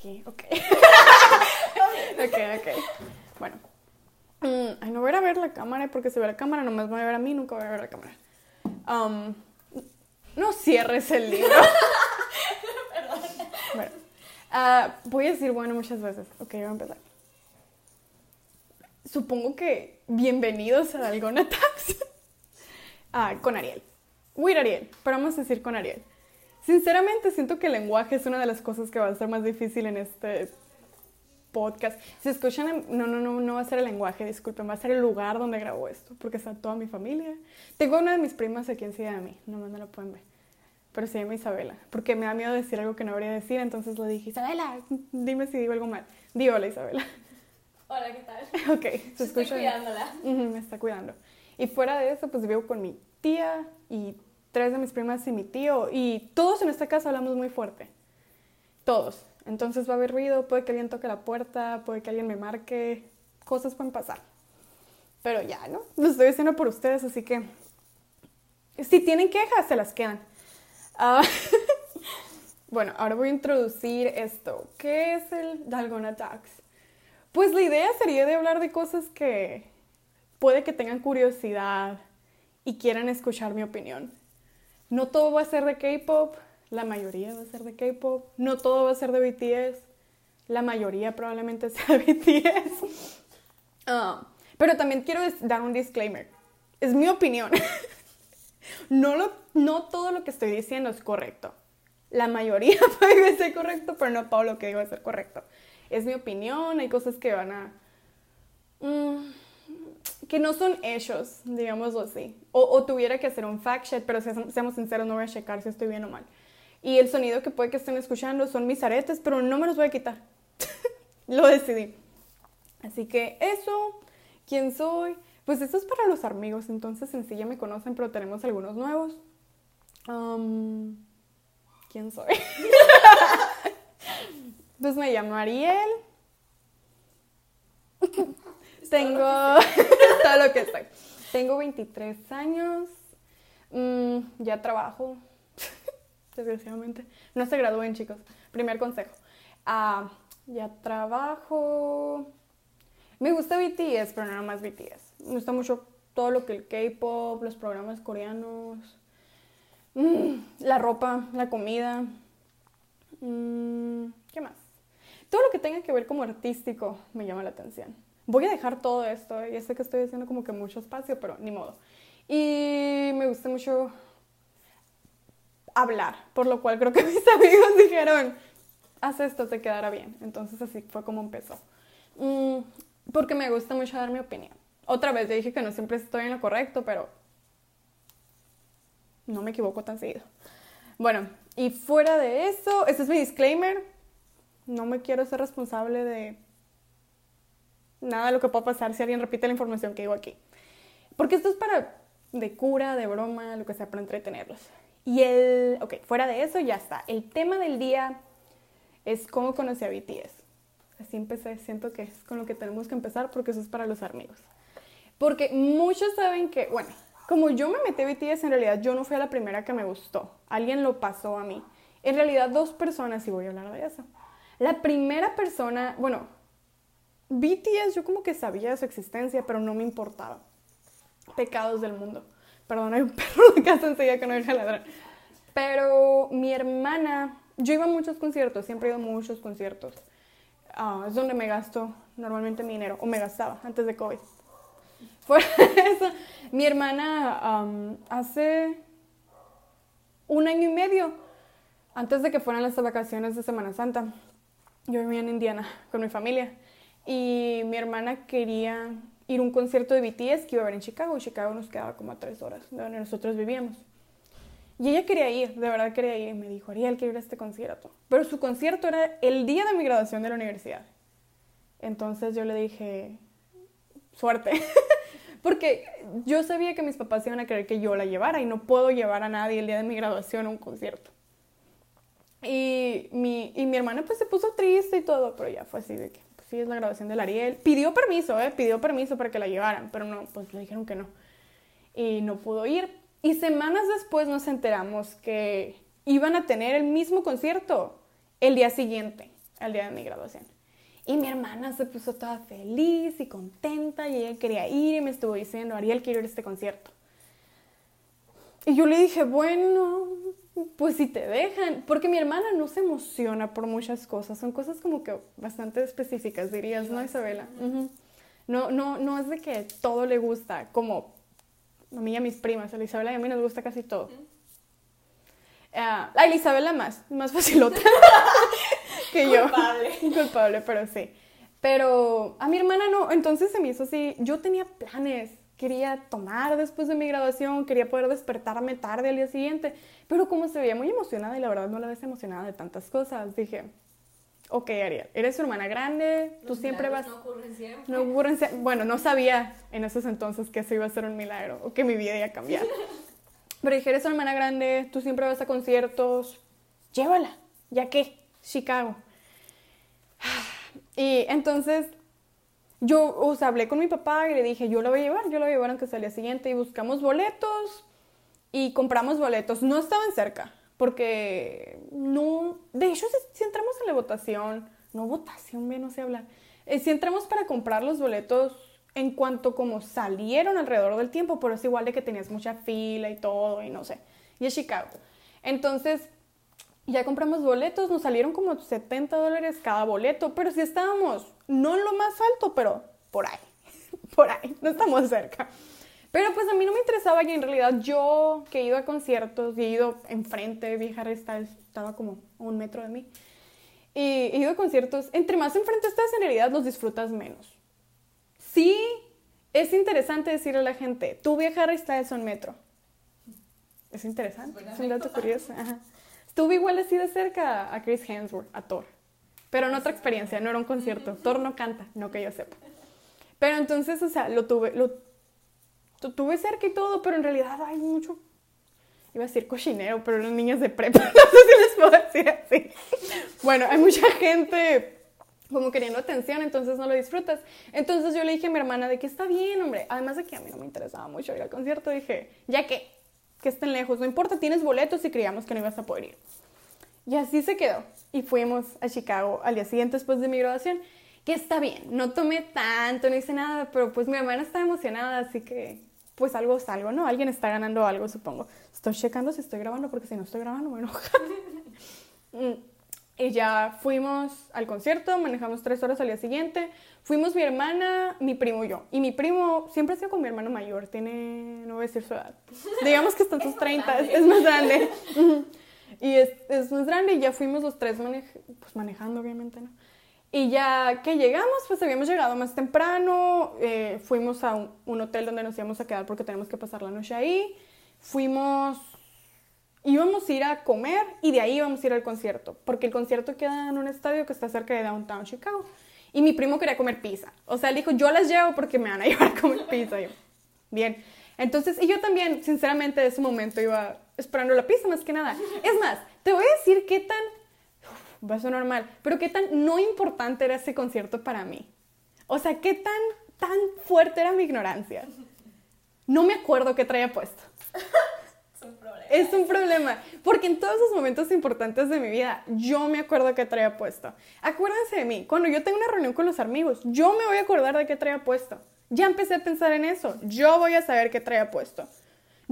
Aquí, ok. ok, ok. Bueno. Mm, ay, no voy a ver la cámara porque si ve la cámara nomás voy a ver a mí, nunca voy a ver la cámara. Um, no cierres el libro. bueno. ah, voy a decir bueno muchas veces. Ok, voy a empezar. Supongo que bienvenidos a Dalgona Tax. ah, con Ariel. With Ariel, pero vamos a decir con Ariel. Sinceramente siento que el lenguaje es una de las cosas que va a ser más difícil en este podcast. Si escuchan, no, no, no, no va a ser el lenguaje, disculpen, va a ser el lugar donde grabo esto, porque está toda mi familia. Tengo una de mis primas aquí encima de mí, no, no lo pueden ver, pero se llama Isabela, porque me da miedo decir algo que no debería decir, entonces le dije, Isabela, dime si digo algo mal. Di hola, Isabela. Hola, ¿qué tal? Ok, se Estoy escucha. cuidándola. Ujú, me está cuidando. Y fuera de eso, pues vivo con mi tía y tres de mis primas y mi tío. Y todos en esta casa hablamos muy fuerte. Todos. Entonces va a haber ruido, puede que alguien toque la puerta, puede que alguien me marque. Cosas pueden pasar. Pero ya, ¿no? Lo estoy haciendo por ustedes, así que... Si tienen quejas, se las quedan. Ah, bueno, ahora voy a introducir esto. ¿Qué es el Dalgona Tax? Pues la idea sería de hablar de cosas que puede que tengan curiosidad y quieran escuchar mi opinión. No todo va a ser de K-pop, la mayoría va a ser de K-pop. No todo va a ser de BTS, la mayoría probablemente sea de BTS. Ah, pero también quiero dar un disclaimer. Es mi opinión. no, lo, no todo lo que estoy diciendo es correcto. La mayoría puede ser correcto, pero no todo lo que digo es ser correcto. Es mi opinión, hay cosas que van a... mm, que no son hechos, digámoslo así. O, tuviera que hacer un fact check, pero se- seamos sinceros, no voy a checar si estoy bien o mal. Y el sonido que puede que estén escuchando son mis aretes, pero no me los voy a quitar. Lo decidí. Así que eso, ¿quién soy? Pues esto es para los amigos, entonces en sí ya me conocen, pero tenemos algunos nuevos. ¿Quién soy? pues me llamo Ariel. Tengo todo lo que soy. Tengo 23 años. Mm, ya trabajo. Desgraciadamente. No se gradúen, chicos. Primer consejo. Ah, ya trabajo. Me gusta BTS, pero no nada más BTS. Me gusta mucho todo lo que el K-pop, los programas coreanos, mm, la ropa, la comida. Mm, ¿Qué más? Todo lo que tenga que ver como artístico me llama la atención. Voy a dejar todo esto, ya sé que estoy haciendo como que mucho espacio, pero ni modo. Y me gusta mucho hablar, por lo cual creo que mis amigos dijeron, haz esto, te quedará bien. Entonces así fue como empezó. Mm, porque me gusta mucho dar mi opinión. Otra vez, dije que no siempre estoy en lo correcto, pero no me equivoco tan seguido. Bueno, y fuera de eso, este es mi disclaimer. No me quiero ser responsable de nada de lo que pueda pasar si alguien repite la información que digo aquí. Porque esto es para de cura, de broma, lo que sea, para entretenerlos. Y el, ok, fuera de eso ya está. El tema del día es cómo conocí a BTS. Así empecé, siento que es con lo que tenemos que empezar porque eso es para los amigos. Porque muchos saben que, bueno, como yo me metí a BTS, en realidad yo no fui la primera que me gustó. Alguien lo pasó a mí. En realidad dos personas, y voy a hablar de eso. La primera persona, bueno, BTS yo como que sabía de su existencia, pero no me importaba. Pecados del mundo. Perdón, hay un perro en la casa enseguida que no deja ladrar. Pero mi hermana, yo iba a muchos conciertos, siempre he a muchos conciertos. Ah, es donde me gasto normalmente mi dinero, o me gastaba antes de COVID. De eso, mi hermana hace un año y medio, antes de que fueran las vacaciones de Semana Santa, yo vivía en Indiana con mi familia y mi hermana quería ir a un concierto de BTS que iba a haber en Chicago y Chicago nos quedaba como a tres horas de donde nosotros vivíamos. Y ella quería ir, de verdad quería ir y me dijo, Ariel, quiero ir a este concierto. Pero su concierto era el día de mi graduación de la universidad. Entonces yo le dije, suerte. Porque yo sabía que mis papás iban a querer que yo la llevara y no puedo llevar a nadie el día de mi graduación a un concierto. Y mi, y mi hermana pues se puso triste y todo, pero ya fue así de que, es la graduación de la Ariel. Pidió permiso, ¿eh? Pidió permiso para que la llevaran, pero no, pues le dijeron que no. Y no pudo ir. Y semanas después nos enteramos que iban a tener el mismo concierto el día siguiente. el día de mi graduación. Y mi hermana se puso toda feliz y contenta y ella quería ir y me estuvo diciendo, Ariel, quiero ir a este concierto. Y yo le dije, bueno, pues si te dejan, porque mi hermana no se emociona por muchas cosas, son cosas como que bastante específicas, dirías, ¿no, Isabela? No, no, no es de que todo le gusta, como a mí y a mis primas, a la Isabela y a mí nos gusta casi todo. Ah, a Isabela más, más facilota que yo. Culpable. Culpable, pero sí. Pero a mi hermana no, entonces se me hizo así, yo tenía planes, quería tomar después de mi graduación, quería poder despertarme tarde al día siguiente, pero como se veía muy emocionada y la verdad no la ves emocionada de tantas cosas, dije, ok Ariel, eres su hermana grande, tú siempre vas... No ocurren siempre. No ocurren Bueno, no sabía en esos entonces que eso iba a ser un milagro o que mi vida iba a cambiar. pero dije, eres su hermana grande, tú siempre vas a conciertos, llévala, ya que, Chicago. Y entonces yo, o sea, hablé con mi papá y le dije, yo lo voy a llevar, yo lo voy a llevar aunque sea el día siguiente. Y buscamos boletos y compramos boletos. No estaban cerca, porque no, de hecho, si, entramos en la votación, no votación, bien no sé hablar, eh, si entramos para comprar los boletos en cuanto como salieron alrededor del tiempo, pero es igual de que tenías mucha fila y todo, y no sé, y es Chicago. Entonces, ya compramos boletos, nos salieron como 70 dólares cada boleto, pero si estábamos, no en lo más alto, pero por ahí, por ahí, no estamos cerca. Pero pues a mí no me interesaba y en realidad yo que he ido a conciertos y he ido enfrente, vieja resta, estaba como a un metro de mí. Y he ido a conciertos, entre más enfrente estás en realidad los disfrutas menos. Sí, es interesante decirle a la gente, tu vieja resta es un metro. Es interesante, es un dato curioso. Ajá. Estuve igual así de cerca a Chris Hemsworth, a Thor. Pero en otra experiencia, no era un concierto. Thor no canta, no que yo sepa. Pero entonces, o sea, lo tuve, lo, tuve cerca y todo, pero en realidad hay mucho, iba a decir cochinero, pero los niños de prepa, no sé si les puedo decir así. Bueno, hay mucha gente como queriendo atención, entonces no lo disfrutas. Entonces yo le dije a mi hermana de que está bien, hombre. Además de que a mí no me interesaba mucho ir al concierto, dije, ya que que estén lejos, no importa, tienes boletos y creíamos que no ibas a poder ir. Y así se quedó. Y fuimos a Chicago al día siguiente después de mi graduación, que está bien, no tomé tanto, no hice nada, pero pues mi hermana estaba emocionada, así que pues algo es algo, ¿no? Alguien está ganando algo, supongo. Estoy checando si estoy grabando, porque si no estoy grabando me enoja. Mm. Y ya fuimos al concierto, manejamos tres horas al día siguiente. Fuimos mi hermana, mi primo y yo. Y mi primo siempre ha sido con mi hermano mayor, tiene, no voy a decir su edad. Digamos que está en sus 30, es, más grande. y es, es, más grande y ya fuimos los tres pues manejando, obviamente, ¿no? Y ya que llegamos, pues habíamos llegado más temprano, eh, fuimos a un, un hotel donde nos íbamos a quedar porque tenemos que pasar la noche ahí. Fuimos íbamos a ir a comer y de ahí íbamos a ir al concierto, porque el concierto queda en un estadio que está cerca de Downtown Chicago. Y mi primo quería comer pizza. O sea, él dijo, yo las llevo porque me van a llevar a comer pizza. bien. Entonces, y yo también, sinceramente, de ese momento iba esperando la pizza más que nada. Es más, te voy a decir qué tan, va a sonar normal, pero qué tan no importante era ese concierto para mí. O sea, qué tan, tan fuerte era mi ignorancia. No me acuerdo qué traía puesto. Es un problema. Porque en todos esos momentos importantes de mi vida, yo me acuerdo que traía puesto. Acuérdense de mí. Cuando yo tengo una reunión con los amigos, yo me voy a acordar de qué traía puesto. Ya empecé a pensar en eso. Yo voy a saber qué traía puesto.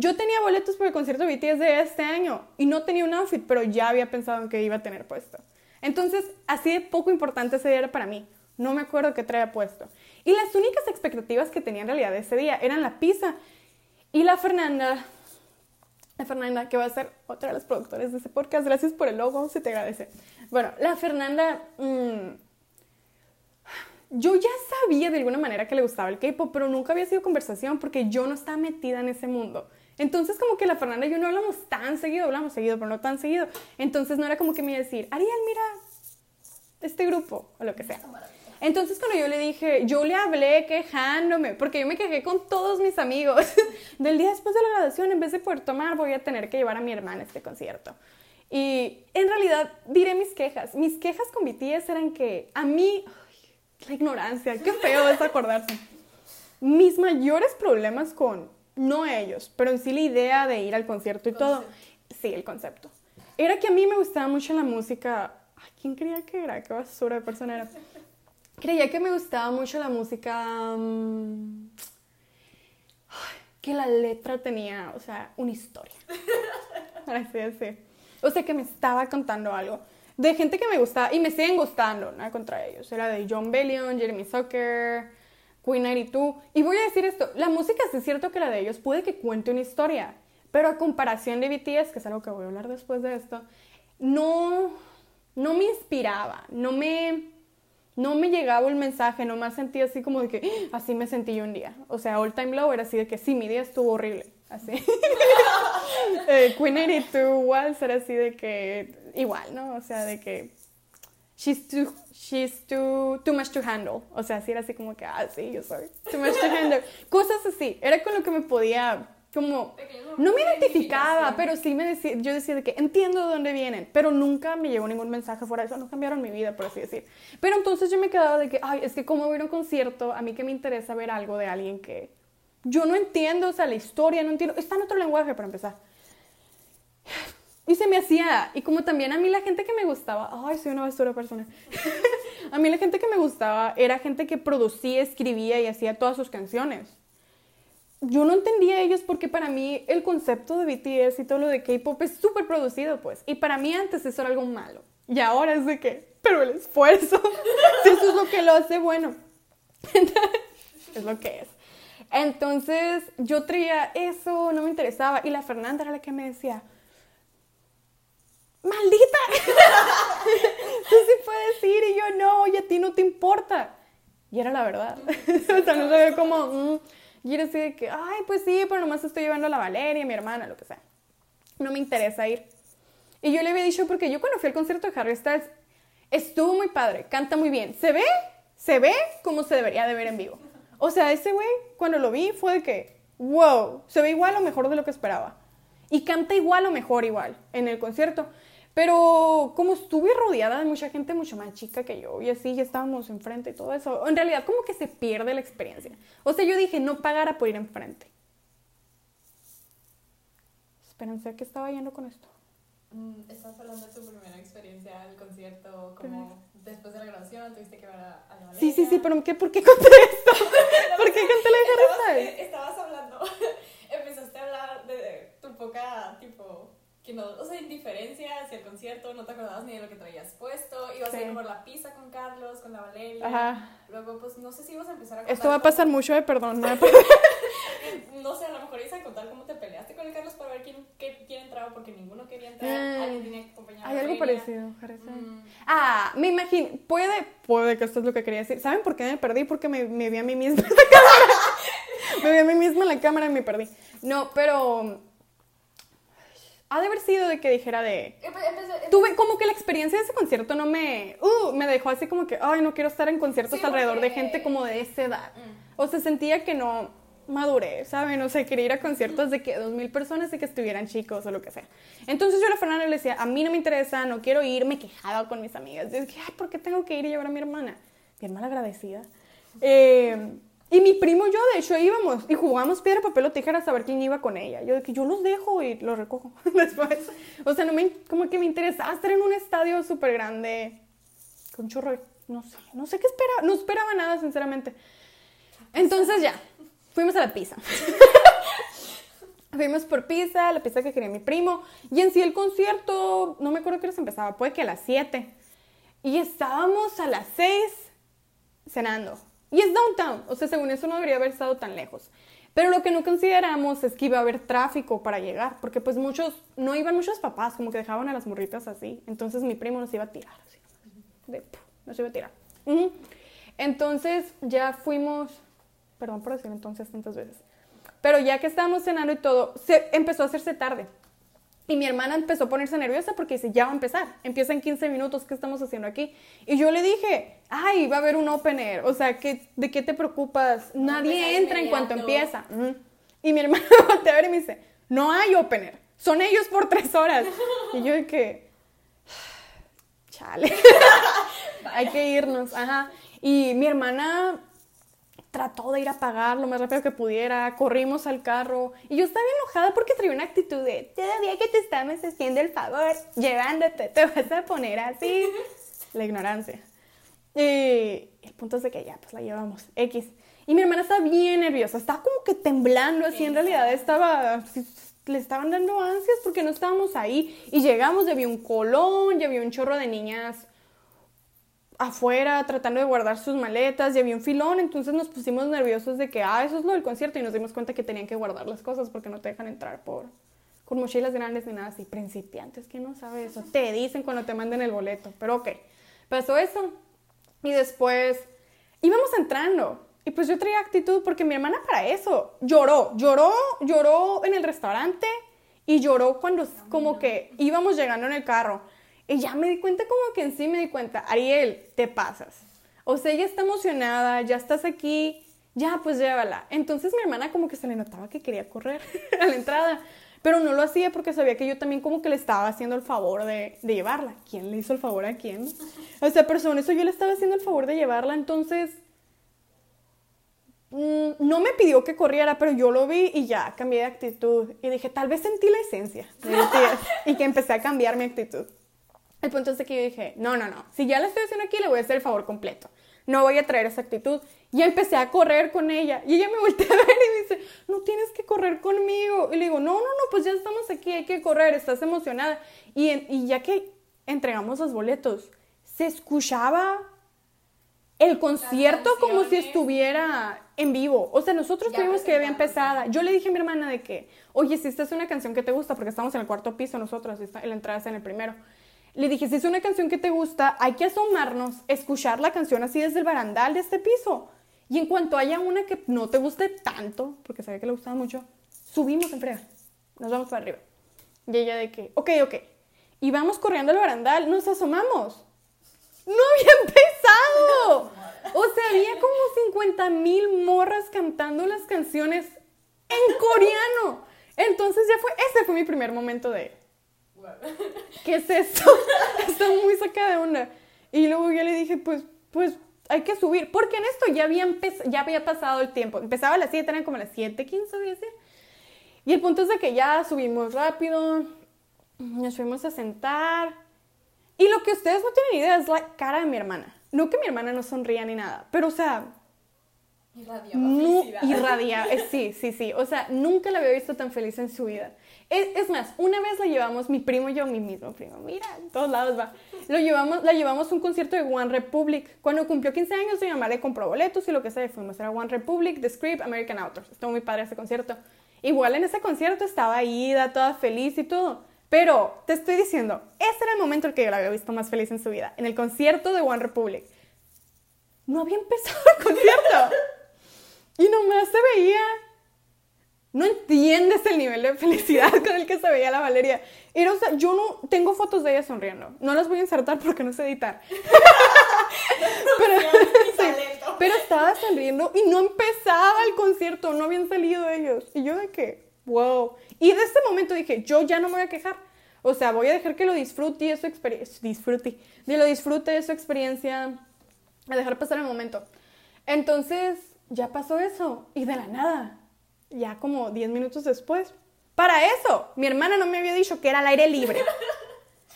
Yo tenía boletos para el concierto de BTS de este año y no tenía un outfit, pero ya había pensado en qué iba a tener puesto. Entonces, así de poco importante ese día era para mí. No me acuerdo qué traía puesto. Y las únicas expectativas que tenía en realidad ese día eran la pizza y la Fernanda la Fernanda, que va a ser otra de las productores de ese podcast. Gracias por el logo, se te agradece. Bueno, la Fernanda, mm, yo ya sabía de alguna manera que le gustaba el K-pop, pero nunca había sido conversación porque yo no estaba metida en ese mundo. Entonces, como que la Fernanda y yo no hablamos tan seguido, hablamos seguido, pero no tan seguido. Entonces, no era como que me iba a decir, Ariel, mira este grupo, o lo que sea. Entonces cuando yo le dije, yo le hablé quejándome, porque yo me quejé con todos mis amigos. Del día después de la graduación, en vez de poder tomar, voy a tener que llevar a mi hermana a este concierto. Y en realidad diré mis quejas. Mis quejas con BTS eran que a mí, la ignorancia, qué feo es acordarse. Mis mayores problemas con, no ellos, pero en sí la idea de ir al concierto y todo, sí, el concepto. Era que a mí me gustaba mucho la música Ay, ¿Quién creía que era? Qué basura de persona era. Creía que me gustaba mucho la música. mm, que la letra tenía, o sea, una historia. Así, así. O sea, que me estaba contando algo. De gente que me gustaba, y me siguen gustando, nada contra ellos. Era de John Bellion, Jeremy Zucker, Queen 92. Y voy a decir esto, la música es cierto que la de ellos puede que cuente una historia, pero a comparación de BTS, que es algo que voy a hablar después de esto, no, no me inspiraba, no me, no me llegaba el mensaje, no me sentía así como de que "Ah, así me sentí yo un día. O sea, All Time Low era así de que sí, mi día estuvo horrible, así. eh, Queen 82 Waltz era así de que igual, ¿no? O sea, de que she's too she's too too much to handle. O sea, sí era así como que ah, sí, yo soy too much to handle. Cosas así, era con lo que me podía como no me identificaba, pero sí me decía, yo decía de que entiendo de dónde vienen, pero nunca me llegó ningún mensaje fuera de eso, no cambiaron mi vida, por así decir. Pero entonces yo me quedaba de que, ay, es que como voy a un concierto, a mí que me interesa ver algo de alguien que yo no entiendo, o sea, la historia, no entiendo, está en otro lenguaje para empezar. Y se me hacía, y como también a mí la gente que me gustaba, ay, soy una basura persona. a mí la gente que me gustaba era gente que producía, escribía y hacía todas sus canciones yo no entendía ellos porque para mí el concepto de BTS y todo lo de K-pop es súper producido, pues. Y para mí antes eso era algo malo. Y ahora es de que, pero el esfuerzo, si eso es lo que lo hace bueno. es lo que es. Entonces yo traía eso, no me interesaba. Y la Fernanda era la que me decía, maldita, tú sí puedes ir y yo no, y a ti no te importa. Y era la verdad. o sea, no sabía como... mm, y era así de que, ay, pues sí, pero nomás estoy llevando a la Valeria, mi hermana, lo que sea. No me interesa ir. Y yo le había dicho, porque yo cuando fui al concierto de Harry Styles, estuvo muy padre, canta muy bien. Se ve, se ve como se debería de ver en vivo. O sea, ese güey, cuando lo vi, fue de que, wow, se ve igual o mejor de lo que esperaba. Y canta igual o mejor igual en el concierto. Pero como estuve rodeada de mucha gente mucho más chica que yo y así ya estábamos enfrente y todo eso, en realidad como que se pierde la experiencia. O sea, yo dije, no pagara por ir enfrente. Espérense, ¿a qué estaba yendo con esto? Mm, Estás hablando de tu primera experiencia al concierto, como después de la grabación, tuviste que ver a, a la Sí, sí, sí, pero ¿qué, ¿por qué conté esto? ¿Por qué conté la Estabas- eh, Estabas hablando, empezaste a hablar de tu poca, tipo, que no, o sea, indiferencia hacia el concierto, no te acordabas ni de lo que traías puesto, ibas a Sí. ir por la pizza con Carlos, con la Valeria, Ajá. luego, pues, no sé si ibas a empezar a contar Esto va a cómo- pasar mucho de perdón, ¿no? no sé, a lo mejor ibas a contar cómo te peleaste con el Carlos para ver quién, qué- quién entraba, porque ninguno quería entrar, Mm. alguien tenía que acompañar a Hay algo parecido, Styles. Mm. Ah, me imagino, puede, puede que esto es lo que quería decir. ¿Saben por qué me perdí? Porque me, me vi a mí misma en la cámara. me vi a mí misma en la cámara y me perdí. No, pero ha de haber sido de que dijera de... Empecé- Tuve como que la experiencia de ese concierto no me... Uh, me dejó así como que, ay, no quiero estar en conciertos Sí, alrededor de gente como de esa edad. Mm. O sea, sentía que no maduré, ¿saben? O sea, quería ir a conciertos de que dos mil personas y que estuvieran chicos o lo que sea. Entonces yo a la Fernanda le decía, a mí no me interesa, no quiero ir, me quejaba con mis amigas. Yo dije, ay, ¿por qué tengo que ir y llevar a mi hermana? Mi hermana agradecida. Eh, y mi primo y yo, de hecho, íbamos y jugábamos piedra, papel o tijeras a ver quién iba con ella. Yo de que yo los dejo y los recojo después. O sea, no me, como que me interesaba estar en un estadio súper grande, con chorro no sé, no sé qué esperaba, no esperaba nada, sinceramente. Entonces ya, fuimos a la pizza. Fuimos por pizza, la pizza que quería mi primo. Y en sí el concierto, no me acuerdo qué horas empezaba, puede que a las 7. Y estábamos a las 6 cenando. Y es downtown, o sea, según eso no debería haber estado tan lejos. Pero lo que no consideramos es que iba a haber tráfico para llegar, porque pues muchos, no iban muchos papás, como que dejaban a las morritas así. Entonces mi primo nos iba a tirar, así, de, puf, nos iba a tirar. Entonces ya fuimos, perdón por decir entonces tantas veces, pero ya que estábamos cenando y todo, se empezó a hacerse tarde. Y mi hermana empezó a ponerse nerviosa porque dice, ya va a empezar, empieza en 15 minutos, ¿qué estamos haciendo aquí? Y yo le dije, ay, va a haber un opener, o sea, ¿qué, ¿de qué te preocupas? Nadie empezar entra en cuanto empieza. Ujú. Y mi hermana voltea a ver y me dice, no hay opener, son ellos por tres horas. Y yo que, chale, hay que irnos, ajá. Y mi hermana trató de ir a pagar lo más rápido que pudiera, corrimos al carro y yo estaba enojada porque traía una actitud de todavía que te estamos haciendo el favor, llevándote, te vas a poner así. La ignorancia. Y el punto es de que ya, pues la llevamos, X. Y mi hermana estaba bien nerviosa, estaba como que temblando así, en realidad estaba, le estaban dando ansias porque no estábamos ahí. Y llegamos, ya había un colón, ya había un chorro de niñas afuera tratando de guardar sus maletas, ya había un filón, entonces nos pusimos nerviosos de que, ah, eso es lo del concierto y nos dimos cuenta que tenían que guardar las cosas porque no te dejan entrar por con mochilas grandes ni nada así, principiantes, que no sabe eso? Te dicen cuando te manden el boleto, pero ok, pasó eso. Y después íbamos entrando y pues yo traía actitud porque mi hermana para eso lloró, lloró, lloró en el restaurante y lloró cuando como que íbamos llegando en el carro y ya me di cuenta como que en sí me di cuenta, Ariel, te pasas. O sea, ella está emocionada, ya estás aquí, ya pues llévala. Entonces mi hermana como que se le notaba que quería correr a la entrada, pero no lo hacía porque sabía que yo también como que le estaba haciendo el favor de, de llevarla. ¿Quién le hizo el favor a quién? O sea, pero eso yo le estaba haciendo el favor de llevarla, entonces mm, no me pidió que corriera, pero yo lo vi y ya cambié de actitud. Y dije, tal vez sentí la esencia y que empecé a cambiar mi actitud. El punto es que yo dije, no, no, no, si ya la estoy haciendo aquí, le voy a hacer el favor completo. No voy a traer esa actitud. Y empecé a correr con ella. Y ella me voltea a ver y me dice, no tienes que correr conmigo. Y le digo, no, no, no, pues ya estamos aquí, hay que correr, estás emocionada. Y, y ya que entregamos los boletos, se escuchaba el concierto como si estuviera en vivo. O sea, nosotros tuvimos que había empezada. Yo le dije a mi hermana de que, oye, si esta es una canción que te gusta, porque estamos en el cuarto piso nosotros, la entrada es en el primero. Le dije, si es una canción que te gusta, hay que asomarnos, escuchar la canción así desde el barandal de este piso. Y en cuanto haya una que no te guste tanto, porque sabía que le gustaba mucho, subimos en frega. Nos vamos para arriba. Y ella de que, ok, ok. Y vamos corriendo al barandal, nos asomamos. ¡No había empezado! O sea, había como 50 mil morras cantando las canciones en coreano. Entonces ya fue, ese fue mi primer momento de, ¿qué es esto? Está muy sacada de onda. Y luego yo le dije, pues, pues hay que subir, porque en esto ya había, ya había pasado el tiempo. Empezaba a las 7, eran como las 7, 15, voy a decir. Y el punto es de que ya subimos rápido, nos fuimos a sentar. Y lo que ustedes no tienen idea es la cara de mi hermana. No que mi hermana no sonría ni nada, pero o sea... Irradiaba no, felicidad. irradia, eh, sí, sí, sí. O sea, nunca la había visto tan feliz en su vida. Es, más, una vez la llevamos, mi primo y yo, mi mismo primo, mira, en todos lados va. Lo llevamos, la llevamos a un concierto de One Republic. Cuando cumplió 15 años, mi mamá le compró boletos y lo que sea, fuimos. Era One Republic, The Script, American Authors. Estuvo muy padre ese concierto. Igual en ese concierto estaba Ida, toda feliz y todo. Pero te estoy diciendo, ese era el momento en que yo la había visto más feliz en su vida, en el concierto de One Republic. No había empezado el concierto. Y nomás se veía no entiendes el nivel de felicidad con el que se veía la Valeria. Era, o sea, yo no tengo fotos de ella sonriendo. No las voy a insertar porque no sé editar. pero, pero estaba sonriendo y no empezaba el concierto, no habían salido ellos. Y yo de que, wow. Y de ese momento dije, yo ya no me voy a quejar. O sea, voy a dejar que lo disfrute y su experiencia, disfrute, de lo disfrute de su experiencia, a dejar pasar el momento. Entonces, ya pasó eso y de la nada ya como 10 minutos después. Para eso, mi hermana no me había dicho que era al aire libre.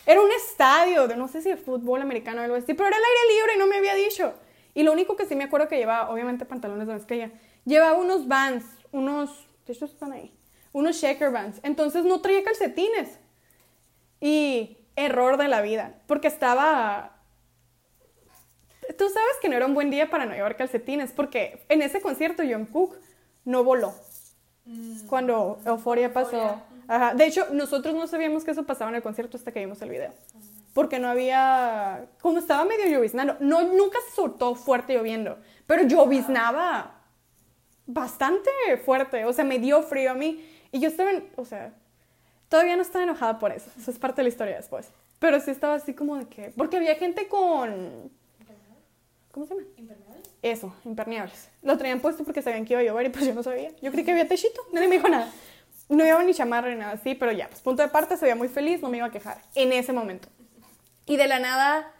Era un estadio de no sé si de fútbol americano o algo así, pero era al aire libre y no me había dicho. Y lo único que sí me acuerdo que llevaba, obviamente pantalones de mezclilla, llevaba unos vans, unos, de hecho están ahí, unos shaker vans. Entonces no traía calcetines. Y error de la vida, porque estaba... Tú sabes que no era un buen día para no llevar calcetines, porque en ese concierto John Cook no voló. Mm. Cuando Euforia pasó. Ajá. De hecho, nosotros no sabíamos que eso pasaba en el concierto hasta que vimos el video. Porque no había. Como estaba medio lloviznando. No, nunca se soltó fuerte lloviendo. Pero lloviznaba bastante fuerte. O sea, me dio frío a mí. Y yo estaba. o sea, todavía no estaba enojada por eso. Eso es parte de la historia después. Pero sí estaba así como de que. Porque había gente con. ¿Cómo se llama? Eso, impermeables. Lo traían puesto porque sabían que iba a llover y pues yo no sabía. Yo creí que había techito, nadie me dijo nada. No llevaba ni chamarra ni nada así, pero ya, pues punto de parte, se veía muy feliz, no me iba a quejar en ese momento. Y de la nada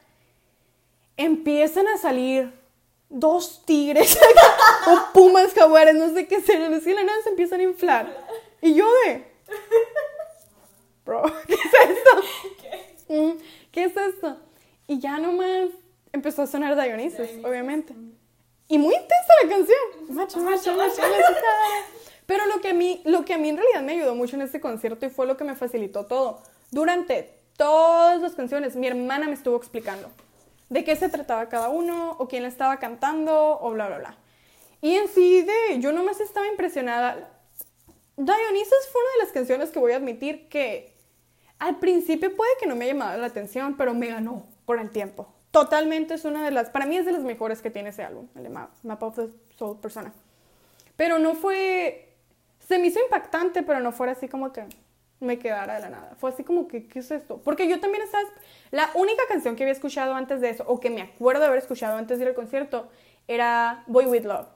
empiezan a salir dos tigres o pumas jaguares, no sé qué serán, así de la nada se empiezan a inflar. Y yo de, bro, ¿qué es esto? ¿Qué? Mm, ¿Qué es esto? Y ya nomás empezó a sonar Dionysus. obviamente. Y muy intensa la canción. Macho, macho, macho. Pero lo que, a mí, lo que a mí en realidad me ayudó mucho en este concierto y fue lo que me facilitó todo. Durante todas las canciones, mi hermana me estuvo explicando de qué se trataba cada uno, o quién la estaba cantando, o bla, bla, bla. Y en sí, de, yo nomás estaba impresionada. Dionysus fue una de las canciones que voy a admitir que al principio puede que no me haya llamado la atención, pero me ganó con el tiempo. Totalmente es una de las, para mí es de las mejores que tiene ese álbum, el de Ma- Map of the Soul Persona. Pero no fue, se me hizo impactante, pero no fuera así como que me quedara de la nada. Fue así como que, ¿qué es esto? Porque yo también estaba, la única canción que había escuchado antes de eso, o que me acuerdo de haber escuchado antes de ir al concierto, era Boy With Love.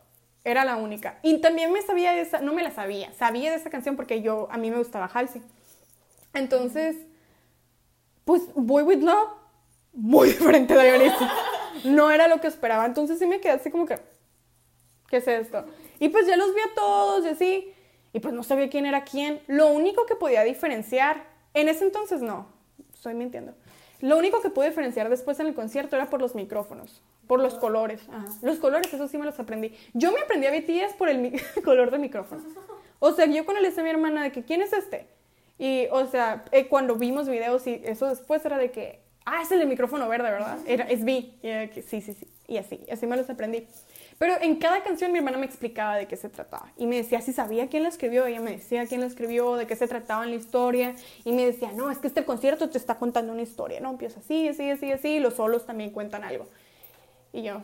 Era la única. Y también me sabía de esa, no me la sabía, sabía de esa canción porque yo, a mí me gustaba Halsey. Entonces, pues Boy With Love, muy diferente de Dionysus. No era lo que esperaba. Entonces sí me quedé así como que, ¿qué es esto? Y pues ya los vi a todos y así. Y pues no sabía quién era quién. Lo único que podía diferenciar, en ese entonces no, estoy mintiendo. Lo único que pude diferenciar después en el concierto era por los micrófonos, por los colores. Ajá. Los colores, eso sí me los aprendí. Yo me aprendí a BTS por el color de micrófono. O sea, yo cuando le decía a mi hermana de que, ¿quién es este? Y, o sea, eh, cuando vimos videos y eso después era de que, ah, es el de micrófono verde, ¿verdad? Era, es B. Que, sí, sí, sí. Y así, así me los aprendí. Pero en cada canción mi hermana me explicaba de qué se trataba. Y me decía si sabía quién la escribió. Ella me decía quién la escribió, de qué se trataba en la historia. Y me decía, no, es que este concierto te está contando una historia, ¿no? Empieza así, así, así, así. Y los solos también cuentan algo. Y yo,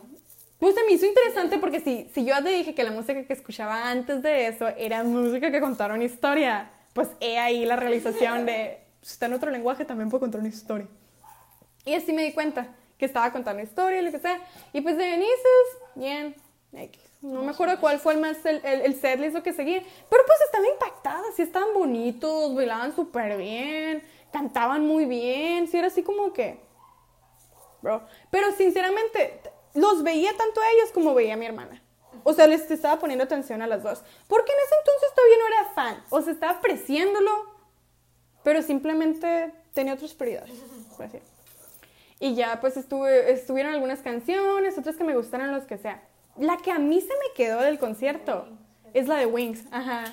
pues se me hizo interesante porque si, si yo te dije que la música que escuchaba antes de eso era música que contara una historia, pues he ahí la realización de, si está en otro lenguaje también puedo contar una historia. Y así me di cuenta que estaba contando una historia, lo que sea. Y pues de Dionysus, bien, X. No me acuerdo cuál fue el más el, el, el setlist o que seguir. Pero pues estaba impactada, sí estaban bonitos, bailaban súper bien, cantaban muy bien, sí era así como que bro. Pero sinceramente, los veía tanto a ellos como veía a mi hermana. O sea, les estaba poniendo atención a las dos. Porque en ese entonces todavía no era fan. O sea, estaba apreciándolo, pero simplemente tenía otras prioridades. por así. Y ya, pues estuve, estuvieron algunas canciones, otras que me gustaron, los que sea. La que a mí se me quedó del concierto es la de Wings. Ajá.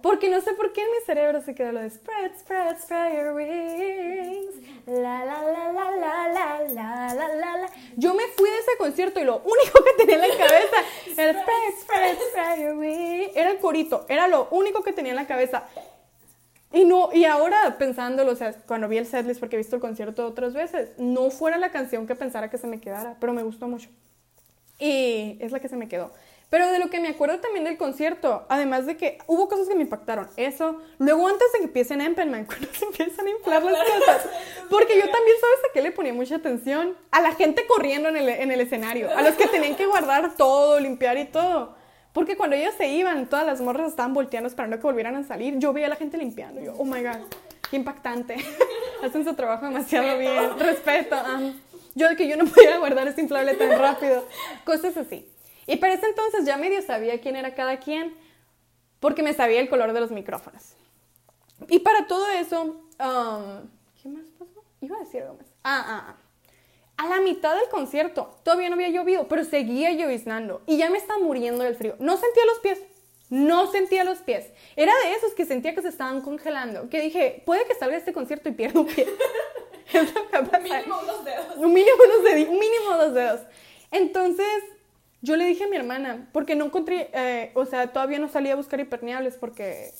Porque no sé por qué en mi cerebro se quedó lo de spread, spread, spread your wings. La, la, la, la, la, la, la, la, la, la. Yo me fui de ese concierto y lo único que tenía en la cabeza era spread, spread, spread your wings. Era el corito, era lo único que tenía en la cabeza. Y no, y ahora pensándolo, o sea, cuando vi el setlist, porque he visto el concierto otras veces, no fuera la canción que pensara que se me quedara, pero me gustó mucho. Y es la que se me quedó. Pero de lo que me acuerdo también del concierto, además de que hubo cosas que me impactaron, eso, luego antes de que empiecen Empenman, cuando se empiezan a inflar las cosas, porque yo también, ¿sabes a qué le ponía mucha atención? A la gente corriendo en el, en el escenario, a los que tenían que guardar todo, limpiar y todo. Porque cuando ellos se iban, todas las morras estaban volteando esperando que volvieran a salir. Yo veía a la gente limpiando. Yo, oh my god, qué impactante. Hacen su trabajo demasiado bien. Respeto. ah. Yo de que yo no podía guardar ese inflable tan rápido. Cosas así. Y para ese entonces ya medio sabía quién era cada quien, porque me sabía el color de los micrófonos. Y para todo eso, um, ¿qué más pasó? Iba a decir algo más. Ah, ah, ah. A la mitad del concierto todavía no había llovido, pero seguía lloviznando y ya me estaba muriendo del frío. No sentía los pies, no sentía los pies. Era de esos que sentía que se estaban congelando. Que dije, puede que salga este concierto y pierda un pie. es lo que va a pasar. Mínimo unos dedos. Un mínimo, dos dedos. Entonces, yo le dije a mi hermana, porque no encontré, eh, o sea, todavía no salí a buscar impermeables porque,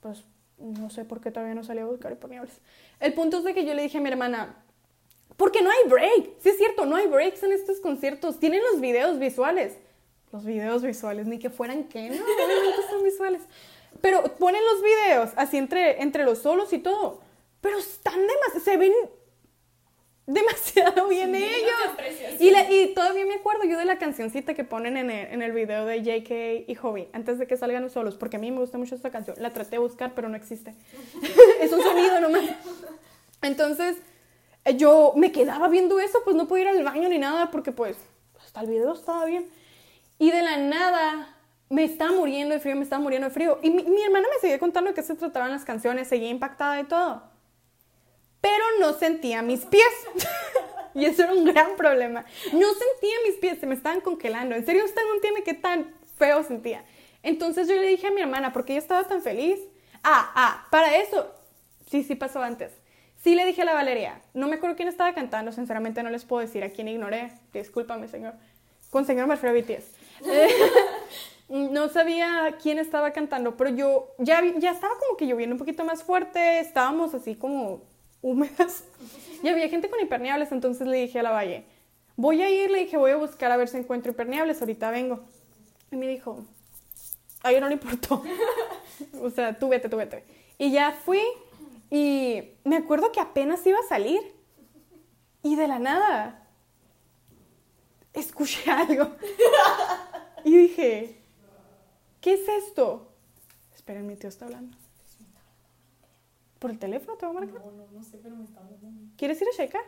pues, no sé por qué todavía no salí a buscar impermeables. El punto es de que yo le dije a mi hermana, porque no hay break. Sí es cierto, no hay breaks en estos conciertos. Tienen los videos visuales. Los videos visuales, ni que fueran qué, no, obviamente son visuales. Pero ponen los videos así entre, entre los solos y todo. Pero están demasiado, se ven demasiado bien Sí, ellos. Y, la- y todavía me acuerdo yo de la cancioncita que ponen en el, en el video de JK y Hobby, antes de que salgan los solos, porque a mí me gusta mucho esta canción. La traté de buscar, pero no existe. es un sonido nomás. Entonces, yo me quedaba viendo eso, pues no podía ir al baño ni nada, porque pues hasta el video estaba bien. Y de la nada me estaba muriendo de frío, me estaba muriendo de frío. Y mi, hermana me seguía contando de qué se trataban las canciones, seguía impactada y todo. Pero no sentía mis pies. y eso era un gran problema. No sentía mis pies, se me estaban congelando. En serio, usted no entiende qué tan feo sentía. Entonces yo le dije a mi hermana, ¿por qué ella estaba tan feliz? Ah, ah, para eso, sí, sí pasó antes. Sí le dije a la Valeria, no me acuerdo quién estaba cantando, sinceramente no les puedo decir a quién ignoré, discúlpame señor. Con señor me refiero. Eh, no sabía quién estaba cantando, pero yo ya, ya estaba como que lloviendo un poquito más fuerte, estábamos así como húmedas y había gente con impermeables, entonces le dije a la Valle, voy a ir, le dije, voy a buscar a ver si encuentro impermeables, ahorita vengo. Y me dijo, a ella no le importó. o sea, tú vete, tú vete. Y ya fui y me acuerdo que apenas iba a salir y de la nada escuché algo. y dije, ¿qué es esto? Esperen, mi tío está hablando. ¿Por el teléfono te va a marcar? No, no, no sé, pero me está hablando. ¿Quieres ir a checar?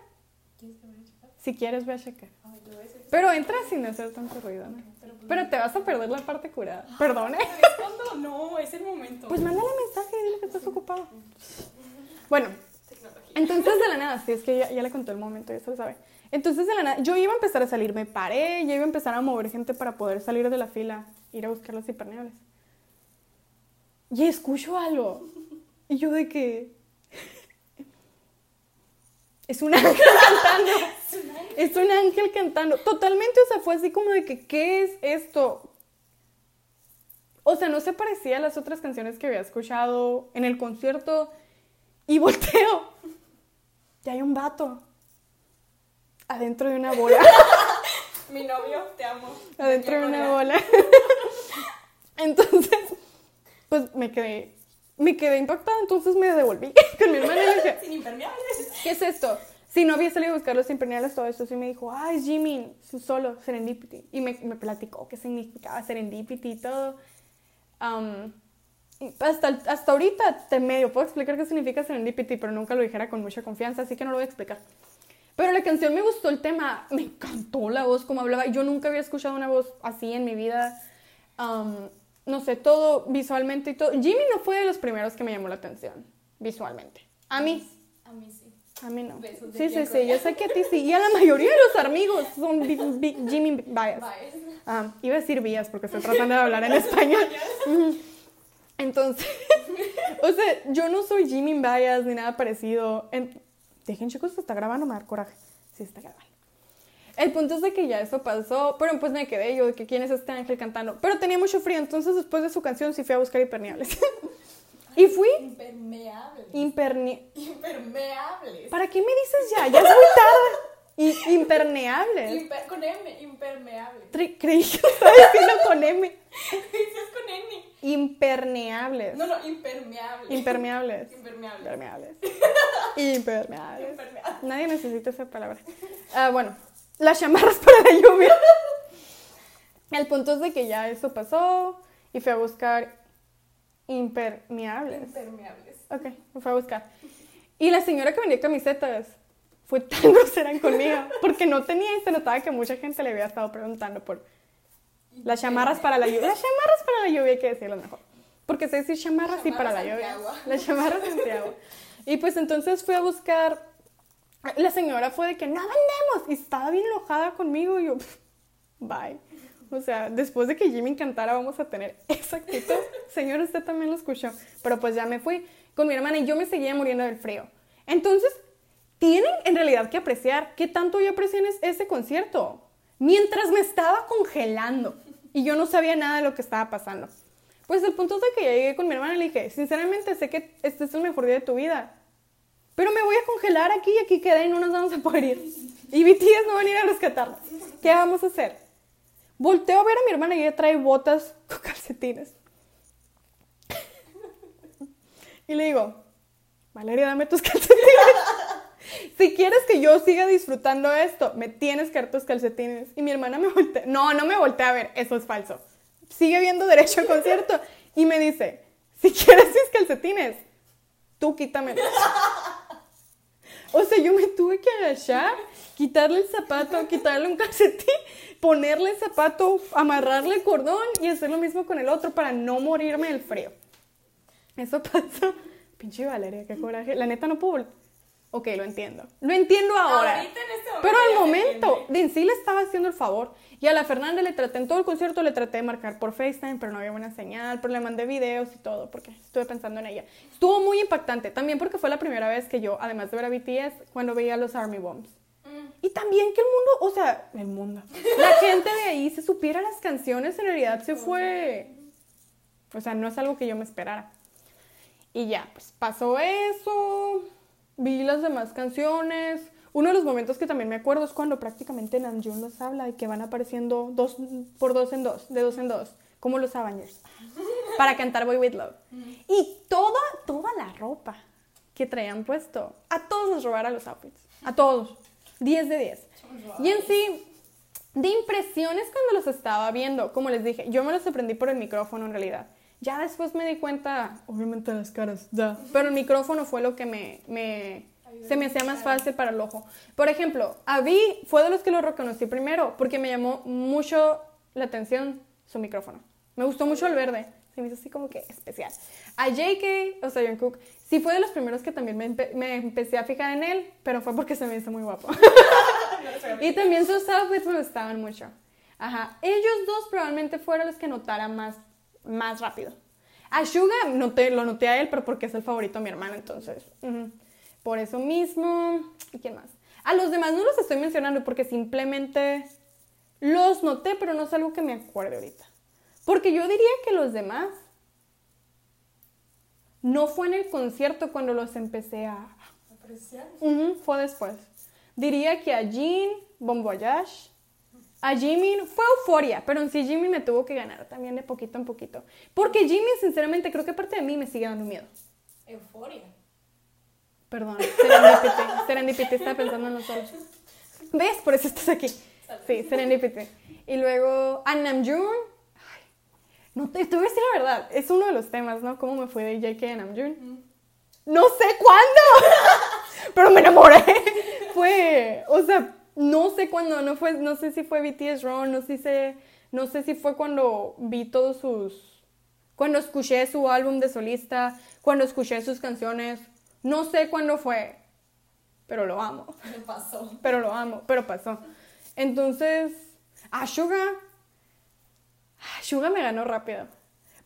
¿Quieres que vaya? Si quieres, ve a checar. Ay, yo voy a decir. Pero entra sin hacer tanto ruido, ¿no? Pero, pues, Pero te vas a perder la parte curada. Perdone. ¿Cuándo? No, es el momento. Pues mándale mensaje y dile que estás ocupado. Bueno, entonces de la nada, sí, es que ya, ya le contó el momento, ya se lo sabe. Entonces de la nada, yo iba a empezar a salir, me paré, ya iba a empezar a mover gente para poder salir de la fila, ir a buscar los impermeables. Y escucho algo. Y yo de que... Es un ángel cantando. Es un ángel cantando. Totalmente, o sea, fue así como de que, ¿qué es esto? O sea, no se parecía a las otras canciones que había escuchado en el concierto. Y volteo. Y hay un vato. Adentro de una bola. Mi novio, te amo. Adentro de una bola. Entonces, pues me quedé. Me quedé impactada, entonces me devolví con mi hermana y le dije, Sin impermeables. ¿qué es esto? Si no había salido a buscar los impermeables, todo esto, sí me dijo, es Jimmy, solo, Serendipity. Y me, me platicó qué significaba Serendipity y todo. Y hasta, hasta ahorita te medio puedo explicar qué significa Serendipity, pero nunca lo dijera con mucha confianza, así que no lo voy a explicar. Pero la canción me gustó el tema, me encantó la voz como hablaba. Yo nunca había escuchado una voz así en mi vida. Am, no sé, todo visualmente y todo. Jimmy no fue de los primeros que me llamó la atención, visualmente. A mí, A mí sí. a mí no. Besos Sí, sí, sí, yo sé que a ti sí. Y a la mayoría de los amigos son bi- bi- Jimmy Bias. Ah, iba a decir vías porque estoy tratando de hablar en español. Entonces, o sea, yo no soy Jimmy Bias ni nada parecido. En- Dejen, chicos, se está grabando, me da coraje. Sí, está grabando. El punto es de que ya eso pasó, pero pues me quedé yo de que quién es este ángel cantando. Pero tenía mucho frío, entonces después de su canción sí fui a buscar impermeables. y fui Impermeables. Impermeables. ¿Para qué me dices ya? Ya es muy tarde. I- impermeables. Imper- con M, impermeables. Creí que estaba diciendo con M. Dices con N. Impermeables. No, no, impermeables. Impermeables. Impermeables. Impermeables. Impermeables. Impermeables. Nadie necesita esa palabra. Ah, bueno, las chamarras para la lluvia. El punto es de que ya eso pasó y fui a buscar impermeables. Impermeables. Ok, me fue a buscar. Y la señora que vendía camisetas fue tan grosera conmigo porque no tenía y se notaba que mucha gente le había estado preguntando por las chamarras para la lluvia. Las chamarras para la lluvia hay que decirlo mejor. Porque sé decir chamarras y para la Chamarras lluvia. Las chamarras antiagua. Y pues entonces fui a buscar. La señora fue de que no vendemos. Y estaba bien enojada conmigo. Y yo, "Pff, bye. O sea, después de que Jimmy cantara, vamos a tener esa actitud. Señor, usted también lo escuchó. Pero pues ya me fui con mi hermana y yo me seguía muriendo del frío. Entonces, tienen en realidad que apreciar qué tanto yo aprecié ese concierto. Mientras me estaba congelando y yo no sabía nada de lo que estaba pasando. Pues el punto es de que llegué con mi hermana y le dije, sinceramente sé que este es el mejor día de tu vida. Pero me voy a congelar aquí y aquí quedé y no nos vamos a poder ir. Y BTS no van a ir a rescatarnos. ¿Qué vamos a hacer? Volteo a ver a mi hermana y ella trae botas con calcetines. Y le digo, Valeria, dame tus calcetines. Si quieres que yo siga disfrutando esto, me tienes que dar tus calcetines. Y mi hermana me voltea. No, no me voltea a ver, eso es falso. Sigue viendo derecho al concierto. Y me dice, si quieres mis calcetines, tú quítamelos. O sea, yo me tuve que agachar, quitarle el zapato, quitarle un calcetín, ponerle el zapato, amarrarle el cordón y hacer lo mismo con el otro para no morirme del frío. Eso pasó. Pinche Valeria, qué coraje. La neta no puedo. Ok, lo entiendo. Lo entiendo ahora. Ahorita en este momento Pero al momento, de en sí le estaba haciendo el favor. Y a la Fernanda le traté, en todo el concierto le traté de marcar por FaceTime, pero no había buena señal, pero le mandé videos y todo, porque estuve pensando en ella. Estuvo muy impactante, también porque fue la primera vez que yo, además de ver a BTS, cuando veía los Army Bombs. Mm. Y también que el mundo, o sea, el mundo, la gente de ahí se supiera las canciones, en realidad se fue, o sea, no es algo que yo me esperara. Y ya, pues pasó eso, vi las demás canciones. Uno de los momentos que también me acuerdo es cuando prácticamente Namjoon los habla y que van apareciendo dos por dos en dos, de dos en dos, como los Avengers, para cantar Boy With Love. Y toda, toda la ropa que traían puesto, a todos les robaron los outfits, a todos, 10 de 10. Y en sí, de impresiones cuando los estaba viendo, como les dije, yo me los aprendí por el micrófono en realidad. Ya después me di cuenta, obviamente las caras, da, pero el micrófono fue lo que me, me se me hacía más fácil para el ojo. Por ejemplo, a Vi fue de los que lo reconocí primero porque me llamó mucho la atención su micrófono. Me gustó mucho el verde, se me hizo así como que especial. A JK, o sea, Jungkook, sí fue de los primeros que también me, empe- me empecé a fijar en él, pero fue porque se me hizo muy guapo. Y también sus outfits me gustaban mucho. Ajá. Ellos dos probablemente fueron los que notara más, más rápido. A Suga noté, lo noté a él, pero porque es el favorito de mi hermano, entonces. Por eso mismo. ¿Y quién más? A los demás no los estoy mencionando porque simplemente los noté, pero no es algo que me acuerde ahorita. Porque yo diría que los demás no fue en el concierto cuando los empecé a, Apreciar. Fue después. Diría que a Jean, Bon Voyage, a Jimin fue euforia, pero en sí Jimin me tuvo que ganar también de poquito en poquito. Porque Jimin, sinceramente, creo que parte de mí me sigue dando miedo. Euforia. Perdón, Serendipity. Serendipity, estaba pensando en nosotros. ¿Ves? Por eso estás aquí. Sí, Serendipity. Y luego a Namjoon. Ay, No te, te voy a decir la verdad, es uno de los temas, ¿no? ¿Cómo me fue de JK a Namjoon? No sé cuándo, pero me enamoré. Fue, o sea, no sé cuándo, no fue, no sé si fue BTS no sé si, no sé si fue cuando vi todos sus, cuando escuché su álbum de solista, cuando escuché sus canciones, no sé cuándo fue, pero lo amo, Me pasó. pero lo amo, pero pasó. Entonces, a Suga, Suga me ganó rápido.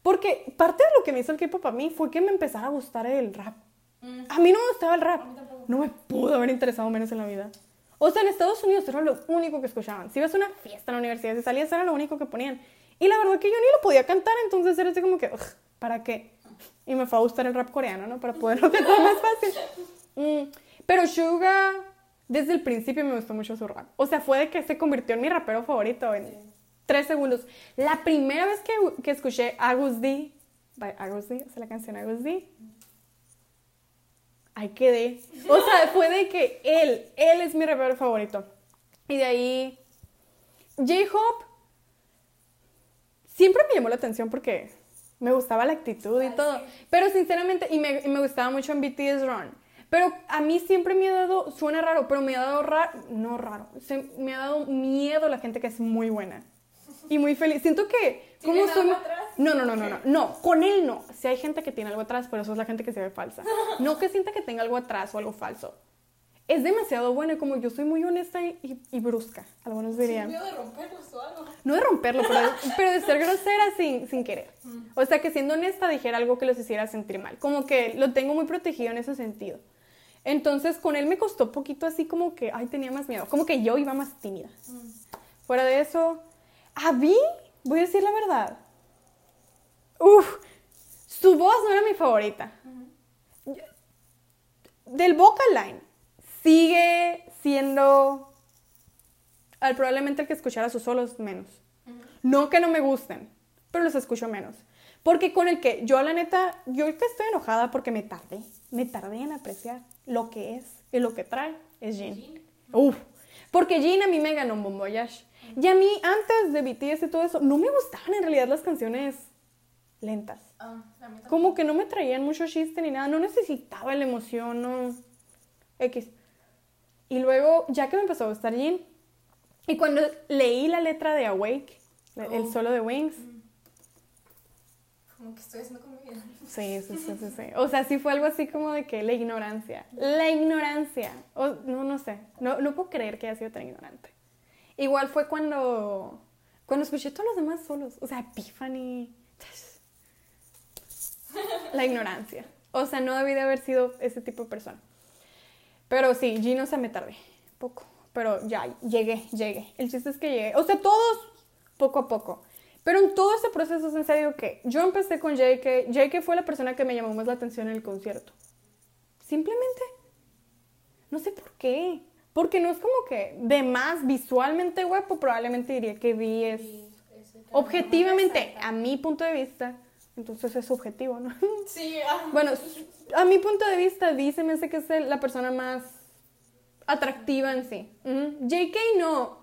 Porque parte de lo que me hizo el K-pop a mí fue que me empezara a gustar el rap. Mm. A mí no me gustaba el rap. No me pudo haber interesado menos en la vida. O sea, en Estados Unidos era lo único que escuchaban. Si ibas a una fiesta en la universidad, si salías, era lo único que ponían. Y la verdad que yo ni lo podía cantar, entonces era así como que, "Ugh, ¿para qué? Y me fue a gustar el rap coreano, ¿no? Para poderlo cantar más fácil. Mm, Pero Suga, desde el principio me gustó mucho su rap. O sea, fue de que se convirtió en mi rapero favorito en tres segundos. La primera vez que, que escuché Agus D, by Agus D, o sea, la canción Agus D, ahí quedé. O sea, fue de que él, él es mi rapero favorito. Y de ahí, J-Hope siempre me llamó la atención porque me gustaba la actitud y Ay, todo. Pero sinceramente, y me, y me gustaba mucho en BTS Run. Pero a mí siempre me ha dado, suena raro, pero me ha dado raro, no raro, se- me ha dado miedo la gente que es muy buena. Y muy feliz. Siento que, ¿Tienen como soy... algo atrás? No, no, no, no, no, no, con él no. Si hay gente que tiene algo atrás, pero eso es la gente que se ve falsa. No que sienta que tenga algo atrás o algo falso. Es demasiado bueno y como yo soy muy honesta y, y- y brusca, algunos Sin dirían. miedo de romperlos o algo. No de romperlo, pero de, pero de ser grosera sin, sin querer. O sea, que siendo honesta dijera algo que los hiciera sentir mal. Como que lo tengo muy protegido en ese sentido. Entonces, con él me costó poquito así como que, ay, tenía más miedo. Como que yo iba más tímida. Fuera de eso, a mí, voy a decir la verdad. Uf, su voz no era mi favorita. Del vocal line, sigue siendo al probablemente el que escuchara sus solos menos. No que no me gusten, pero los escucho menos. Porque con el que yo la neta, yo ahorita estoy enojada porque me tardé, me tardé en apreciar lo que es y lo que trae es. Jin. Uf, porque Jin a mí me ganó un Bon Voyage. Y a mí antes de BTS y todo eso, no me gustaban en realidad las canciones lentas. Ah, a mí tampoco. Como que no me traían mucho chiste ni nada, no necesitaba la emoción, no. X. Y luego, ya que me empezó a gustar Jin, y cuando leí la letra de Awake, el Oh. solo de Wings, Como que estoy haciendo con mi vida. Sí, sí, sí, sí, sí. O sea, sí fue algo así como de que la ignorancia. La ignorancia. O, no, no sé. No, no puedo creer que haya sido tan ignorante. Igual fue cuando, cuando escuché todos los demás solos. O sea, Epiphany. La ignorancia. O sea, no debí de haber sido ese tipo de persona. Pero sí, Gino se me tardé. Poco. Pero ya, llegué, llegué. El chiste es que llegué. O sea, todos poco a poco. Pero en todo ese proceso es en serio que yo empecé con JK. JK fue la persona que me llamó más la atención en el concierto. Simplemente. No sé por qué. Porque no es como que de más visualmente guapo, probablemente diría que vi es tema. objetivamente, a mi punto de vista. Entonces es subjetivo, ¿no? Sí, ah. Bueno, a mi punto de vista, dice me hace que es la persona más atractiva en sí. Ujú. JK no.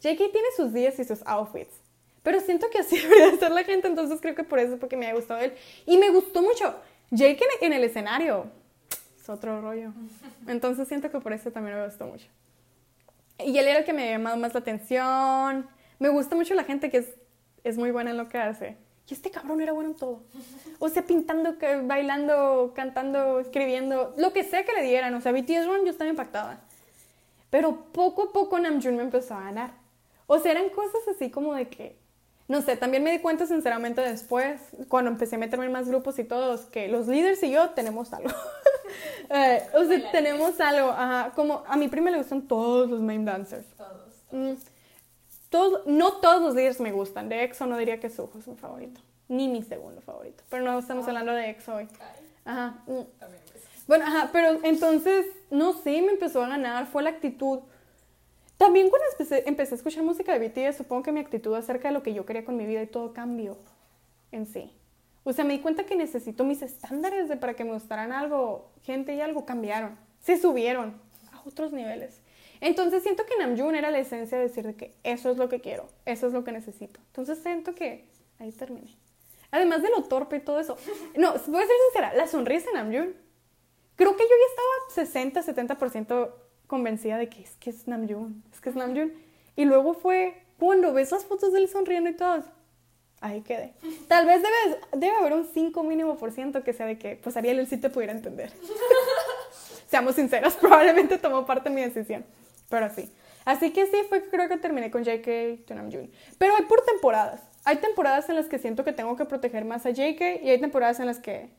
JK tiene sus días y sus outfits. Pero siento que así debería ser la gente, entonces creo que por eso, porque me ha gustado él. Y me gustó mucho. JK en, en el escenario es otro rollo. Entonces siento que por eso también me gustó mucho. Y él era el que me ha llamado más la atención. Me gusta mucho la gente que es, es muy buena en lo que hace. Y este cabrón era bueno en todo. O sea, pintando, bailando, cantando, escribiendo, lo que sea que le dieran. O sea, BTS Run yo estaba impactada. Pero poco a poco Namjoon me empezó a ganar. O sea, eran cosas así como de que, no sé, también me di cuenta sinceramente después, cuando empecé a meterme en más grupos y todos, que los líderes y yo tenemos algo. Eh, o sea, tenemos algo, ajá, como a mi prima le gustan todos los main dancers. Todos. Mm, todos, no todos los líderes me gustan. De EXO no diría que Suho es mi favorito. Ni mi segundo favorito. Pero no estamos Ah. hablando de EXO hoy. Ajá. mm. pues. Bueno, ajá, pero entonces, no sé, me empezó a ganar, fue la actitud. También cuando empecé, empecé a escuchar música de BTS, supongo que mi actitud acerca de lo que yo quería con mi vida y todo cambió en sí. O sea, me di cuenta que necesito mis estándares de para que me gustaran algo, gente y algo cambiaron, se subieron a otros niveles. Entonces siento que Namjoon era la esencia de decir de que eso es lo que quiero, eso es lo que necesito. Entonces siento que ahí terminé. Además de lo torpe y todo eso. No, voy a ser sincera, la sonrisa de Namjoon creo que yo ya estaba 60, 70% convencida de que es que es Namjoon, es que es Namjoon. Y luego fue cuando ves las fotos de él sonriendo y todo, ahí quedé. Tal vez debe, debe haber un 5 mínimo por ciento que sea de que, pues Ariel él sí te pudiera entender. Seamos sinceros, probablemente tomó parte en mi decisión, pero sí. Así que sí, fue creo que terminé con JK. Pero hay por temporadas. Hay temporadas en las que siento que tengo que proteger más a JK y hay temporadas en las que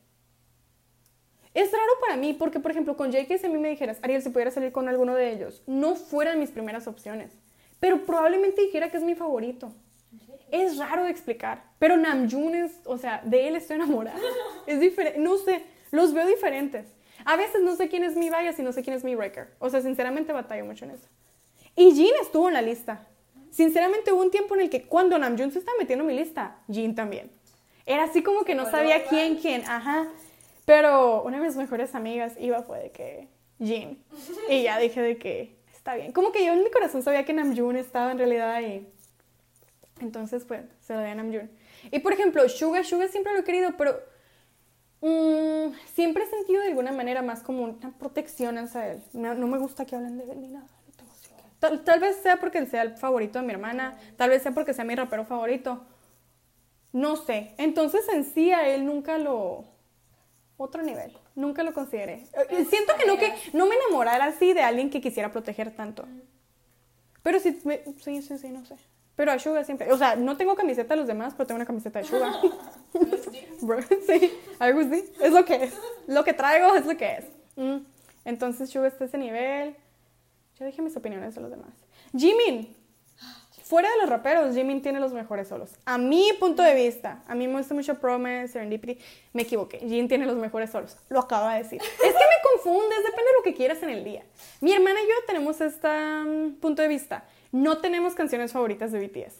es raro para mí porque, por ejemplo, con JK si a mí me dijeras, Ariel, si pudiera salir con alguno de ellos, no fueran mis primeras opciones. Pero probablemente dijera que es mi favorito. Es raro de explicar. Pero Namjoon es, o sea, de él estoy enamorada. Es diferente, no sé, los veo diferentes. A veces no sé quién es mi bias y no sé quién es mi wrecker. O sea, sinceramente batallo mucho en eso. Y Jin estuvo en la lista. Sinceramente hubo un tiempo en el que cuando Namjoon se estaba metiendo en mi lista, Jin también. Era así como que no sabía quién, quién, ajá. Pero una de mis mejores amigas iba fue de que Jin. Y ya dije de que está bien. Como que yo en mi corazón sabía que Namjoon estaba en realidad ahí. Entonces, pues, se lo di a Namjoon. Y por ejemplo, Suga, Suga siempre lo he querido, pero mm, siempre he sentido de alguna manera más como una protección hacia él. No, no me gusta que hablen de él ni nada. Tal, tal vez sea porque él sea el favorito de mi hermana, tal vez sea porque sea mi rapero favorito. No sé. Entonces, en sí, a él nunca lo. Otro nivel. Nunca lo consideré. Eh, Siento que no, que no me enamorara así de alguien que quisiera proteger tanto. Pero sí, me- sí, sí, sí, no sé. Pero a Suga siempre. O sea, no tengo camiseta de los demás, pero tengo una camiseta de Suga. Bro, sí, algo así. Es lo que es. Lo que traigo es lo que es. Mm. Entonces, Suga está a ese nivel. Ya dije mis opiniones de los demás. Jimin. Fuera de los raperos, Jimin tiene los mejores solos. A mi punto de vista, a mí me gusta mucho Promise, Serendipity. Me equivoqué. Jimin tiene los mejores solos. Lo acabo de decir. Es que me confundes, depende de lo que quieras en el día. Mi hermana y yo tenemos este mm, punto de vista. No tenemos canciones favoritas de BTS.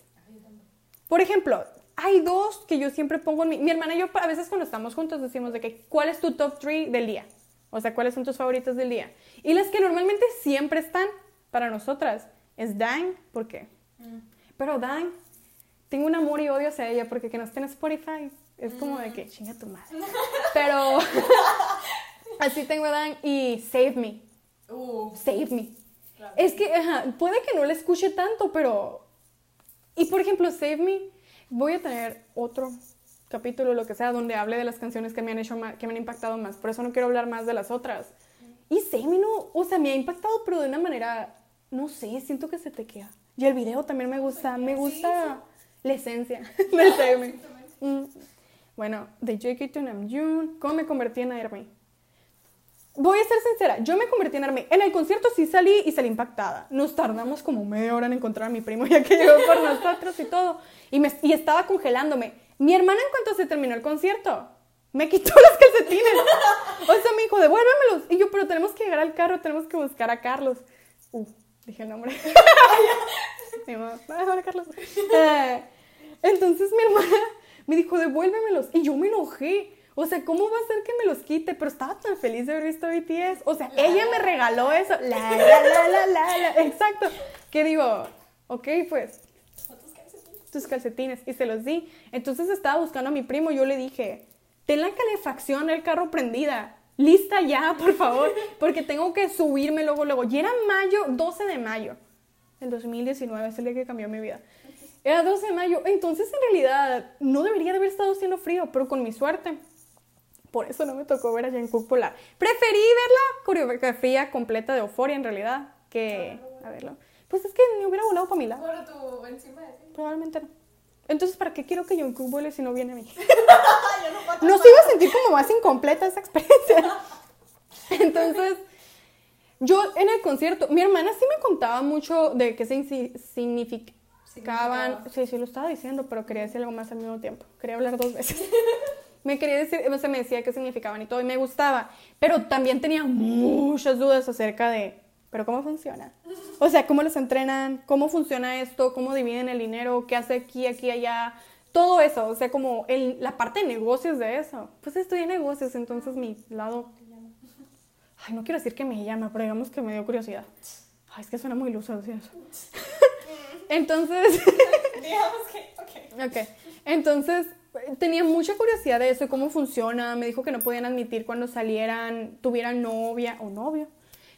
Por ejemplo, hay dos que yo siempre pongo en mi... Mi hermana y yo a veces cuando estamos juntos decimos de que ¿cuál es tu top 3 del día? O sea, ¿cuáles son tus favoritos del día? Y las que normalmente siempre están para nosotras es Dang, ¿por qué? Pero Dang, tengo un amor y odio hacia ella porque que no esté en Spotify es como de que chinga tu madre. Pero así tengo a Dang y Save Me. Uh, Save Me. Es que, ajá, puede que no la escuche tanto, pero... Y por ejemplo, Save Me, voy a tener otro capítulo, lo que sea, donde hable de las canciones que me han hecho más, que me han impactado más. Por eso no quiero hablar más de las otras. Y Save Me no, o sea, me ha impactado, pero de una manera, no sé, siento que se te queda. Y el video también me gusta, me gusta la esencia de Save Me. Mm. Bueno, de JK to Namjoon, ¿cómo me convertí en ARMY? Voy a ser sincera, yo me convertí en ARMY. En el concierto sí salí y salí impactada. Nos tardamos como media hora en encontrar a mi primo ya que llegó por nosotros y todo. Y, me, y estaba congelándome. Mi hermana en cuanto se terminó el concierto, me quitó los calcetines. O sea, me dijo, devuélvemelos. Y yo, pero tenemos que llegar al carro, tenemos que buscar a Carlos. Uh, dije el nombre. mi mamá, "Ah, hola, Carlos. Eh, entonces mi hermana me dijo, devuélvemelos. Y yo me enojé. O sea, ¿cómo va a ser que me los quite? Pero estaba tan feliz de haber visto BTS. O sea, ella me regaló eso. La, la, la, la, la, la. Exacto. Que digo, ok, pues, tus calcetines. Y se los di. Entonces estaba buscando a mi primo. Yo le dije, ten la calefacción del carro prendida. Lista ya, por favor. Porque tengo que subirme luego, luego. Y era mayo, 12 de mayo. El 2019 es el día que cambió mi vida. Era 12 de mayo. Entonces, en realidad, no debería de haber estado haciendo frío, pero con mi suerte. Por eso no me tocó ver a Jungkook Polar. Preferí ver la coreografía completa de Euphoria, en realidad, que a verlo. Pues es que me hubiera volado para mi lado. Por tu encima de ti. Probablemente no. Entonces, ¿para qué quiero que Jungkook vuele si no viene a mí? No puedo No se iba a sentir como más incompleta esa experiencia. Entonces, yo en el concierto, mi hermana sí me contaba mucho de qué signi- significaban. Significaba. Sí, sí, lo estaba diciendo, pero quería decir algo más al mismo tiempo. Quería hablar dos veces. me quería decir, o sea, me decía qué significaban y todo, y me gustaba. Pero también tenía muchas dudas acerca de, ¿pero cómo funciona? O sea, ¿cómo los entrenan? ¿Cómo funciona esto? ¿Cómo dividen el dinero? ¿Qué hace aquí, aquí, allá? Todo eso, o sea, como el- la parte de negocios de eso. Pues estudié negocios, entonces mi lado... Ay, no quiero decir que me llama, pero digamos que me dio curiosidad. Ay, es que suena muy iluso eso. entonces... Digamos que, ok. Ok, entonces tenía mucha curiosidad de eso, cómo funciona. Me dijo que no podían admitir cuando salieran, tuvieran novia o novio.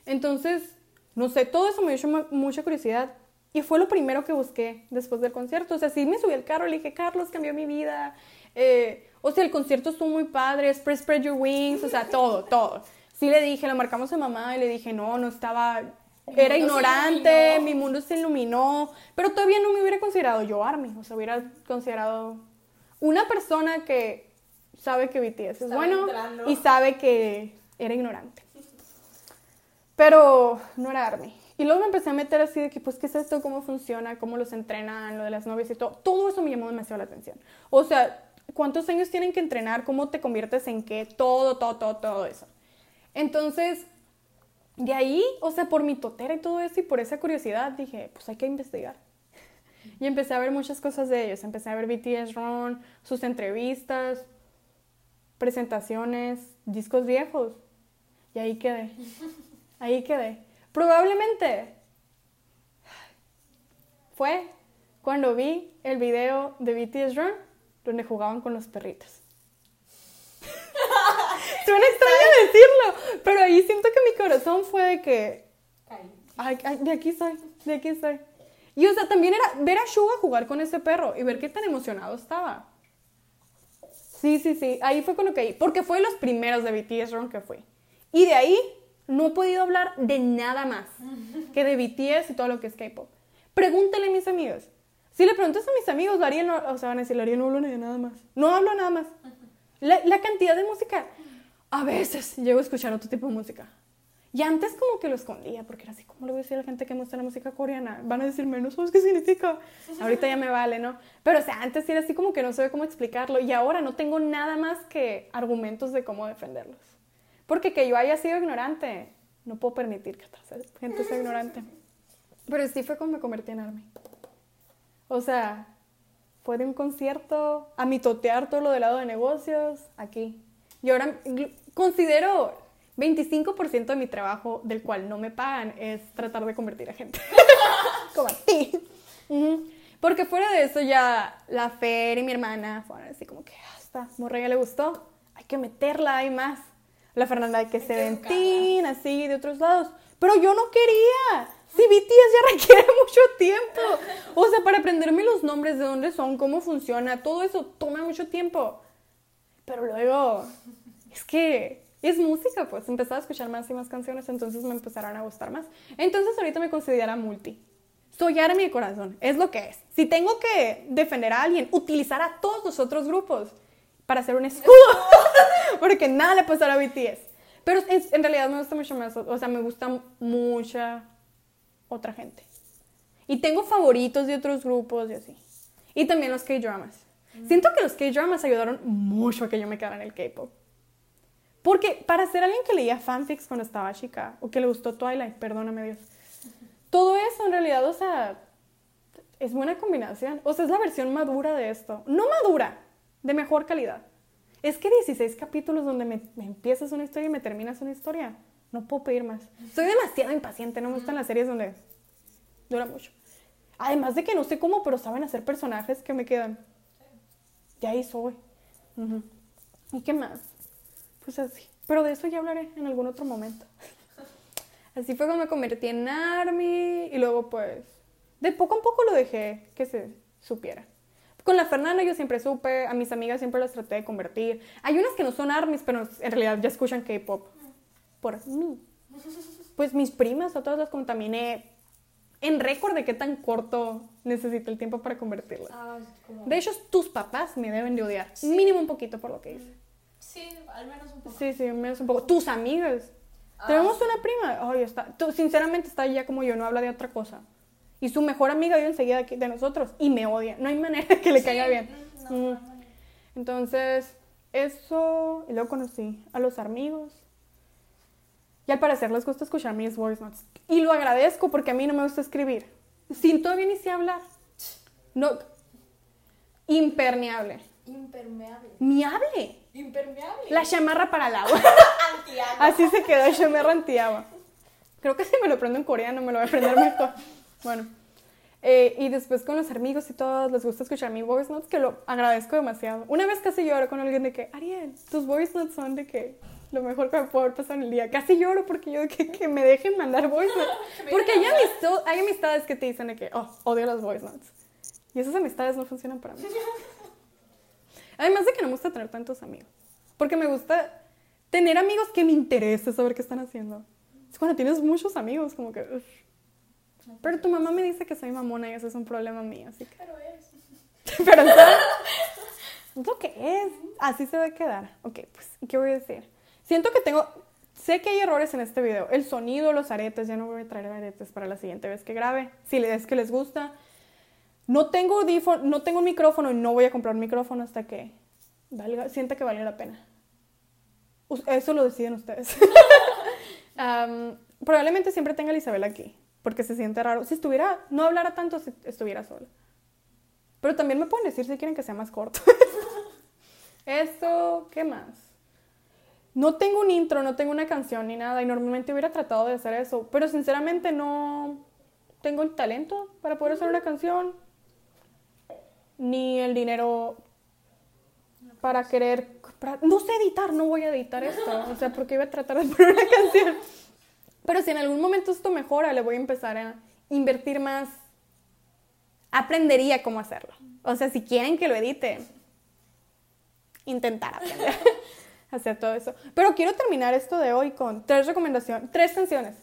Entonces, no sé, todo eso me dio mu- mucha curiosidad. Y fue lo primero que busqué después del concierto. O sea, sí me subí al carro le dije, Carlos, cambió mi vida. Eh, o sea, el concierto estuvo muy padre, spread, spread your wings, o sea, todo, todo. Sí le dije, le marcamos a mamá y le dije, no, no estaba, era ignorante, mi mundo se iluminó, pero todavía no me hubiera considerado yo Army, o sea, hubiera considerado una persona que sabe que BTS es bueno entrando. y sabe que era ignorante. Pero no era Army. Y luego me empecé a meter así de que, pues, ¿qué es esto? ¿Cómo funciona? ¿Cómo los entrenan? Lo de las novias y todo. Todo eso me llamó demasiado la atención. O sea, ¿cuántos años tienen que entrenar? ¿Cómo te conviertes en qué? Todo, todo, todo, todo eso. Entonces, de ahí, o sea, por mi totera y todo eso y por esa curiosidad, dije, pues hay que investigar. Y empecé a ver muchas cosas de ellos. Empecé a ver BTS Run, sus entrevistas, presentaciones, discos viejos. Y ahí quedé. Ahí quedé. Probablemente fue cuando vi el video de BTS Run donde jugaban con los perritos. Suena extraño decirlo, pero ahí siento que mi corazón fue de que ay, de aquí soy, de aquí soy. Y o sea, también era ver a Suga jugar con ese perro y ver qué tan emocionado estaba. Sí, sí, sí, ahí fue con lo que ahí, porque fue los primeros de BTS Run que fui. Y de ahí no he podido hablar de nada más que de BTS y todo lo que es K-pop. Pregúntale a mis amigos. Si le preguntas a mis amigos, no, o sea, van a decir, Laría no hablo de nada más. No hablo nada más. La, la cantidad de música, a veces llego a escuchar otro tipo de música. Y antes como que lo escondía, porque era así, ¿cómo le voy a decir a la gente que me gusta la música coreana? Van a decirme, no sabes qué significa. Ahorita ya me vale, ¿no? Pero o sea, antes era así como que no sabía cómo explicarlo y ahora no tengo nada más que argumentos de cómo defenderlos. Porque que yo haya sido ignorante, no puedo permitir que otra gente sea ignorante. Pero sí fue como me convertí en Army. O sea, fue de un concierto a mitotear todo lo del lado de negocios aquí. Y ahora considero 25% de mi trabajo, del cual no me pagan, es tratar de convertir a gente. Como a ti. Ujú. Porque fuera de eso ya la Fer y mi hermana fueron así como que hasta morra ya le gustó, hay que meterla ahí más. La Fernanda que se que educarla. ventín, así de otros lados. Pero yo no quería. Si BTS ya requiere mucho tiempo. O sea, para aprenderme los nombres, de dónde son, cómo funciona, todo eso toma mucho tiempo. Pero luego, es que es música, pues. Empezaba a escuchar más y más canciones, entonces me empezaron a gustar más. Entonces ahorita me considero multi. Soy army de corazón, es lo que es. Si tengo que defender a alguien, utilizar a todos los otros grupos para hacer un escudo. Porque nada le pasará a BTS. Pero en, en realidad me gusta mucho más, o sea, me gusta mucha otra gente. Y tengo favoritos de otros grupos y así. Y también los K-dramas. Siento que los K-dramas ayudaron mucho a que yo me quedara en el K-pop. Porque para ser alguien que leía fanfics cuando estaba chica, o que le gustó Twilight, perdóname Dios, todo eso en realidad, o sea, es buena combinación. O sea, es la versión madura de esto. No madura, de mejor calidad. Es que 16 capítulos donde me, me empiezas una historia y me terminas una historia. No puedo pedir más. Soy demasiado impaciente, no me gustan las series donde dura mucho. Además de que no sé cómo, pero saben hacer personajes que me quedan. Ya ahí soy. Ujú. ¿Y qué más? Pues así. Pero de eso ya hablaré en algún otro momento. Así fue como me convertí en ARMY y luego pues de poco a poco lo dejé que se supiera. Con la Fernanda yo siempre supe, a mis amigas siempre las traté de convertir. Hay unas que no son ARMYs, pero en realidad ya escuchan K-pop por mí. Pues mis primas a todas las contaminé en récord de qué tan corto necesito el tiempo para convertirlas. Ah. De hecho, tus papás me deben de odiar. Mínimo un poquito por lo que hice. Sí, al menos un poco. Sí, sí, menos un poco. Tus amigas. Ah, Tenemos una prima. Ay, está. Tú, sinceramente está ya como yo, no habla de otra cosa. Y su mejor amiga vive enseguida aquí de nosotros y me odia. No hay manera que le sí, caiga bien. mm, No, Mm. Entonces, eso. Y luego conocí a los amigos. Y al parecer les gusta escuchar mis voice notes. Y lo agradezco porque a mí no me gusta escribir. Sin todavía ni sé hablar. No. Impermeable. Impermeable. Miable. Impermeable. La chamarra para el agua. Antiagua. Así se quedó, me ranteaba. Creo que si me lo aprendo en coreano me lo voy a aprender mejor. Bueno. Eh, y después con los amigos y todos les gusta escuchar mi voice notes, que lo agradezco demasiado. Una vez casi lloro con alguien de que, Ariel, tus voice notes son de que lo mejor que me puede haber pasado en el día. Casi lloro porque yo de que, que me dejen mandar voice notes. Porque hay, amisto- hay amistades que te dicen de que, oh, odio las voice notes. Y esas amistades no funcionan para mí. Además de que no me gusta tener tantos amigos. Porque me gusta tener amigos que me interese saber qué están haciendo. Es cuando tienes muchos amigos, como que... uf. Pero tu mamá me dice que soy mamona y eso es un problema mío, así que... Pero es. Pero ¿sabes? es lo que es. Así se va a quedar. Ok, pues, ¿qué voy a decir? Siento que tengo... Sé que hay errores en este video. El sonido, los aretes, ya no voy a traer aretes para la siguiente vez que grabe. Si es que les gusta. No tengo audífono, no tengo un micrófono y no voy a comprar un micrófono hasta que valga, sienta que vale la pena. Eso lo deciden ustedes. Probablemente siempre tenga a Isabel aquí, porque se siente raro. Si estuviera, no hablara tanto si estuviera sola. Pero también me pueden decir si quieren que sea más corto. Esto, ¿qué más? No tengo un intro, no tengo una canción ni nada, y normalmente hubiera tratado de hacer eso, pero sinceramente no tengo el talento para poder hacer una canción, ni el dinero para querer... No sé editar, no voy a editar esto, o sea, porque iba a tratar de poner una canción. Pero si en algún momento esto mejora, le voy a empezar a invertir más. Aprendería cómo hacerlo. O sea, si quieren que lo edite, intentar aprender a hacer todo eso. Pero quiero terminar esto de hoy con tres recomendaciones, tres canciones.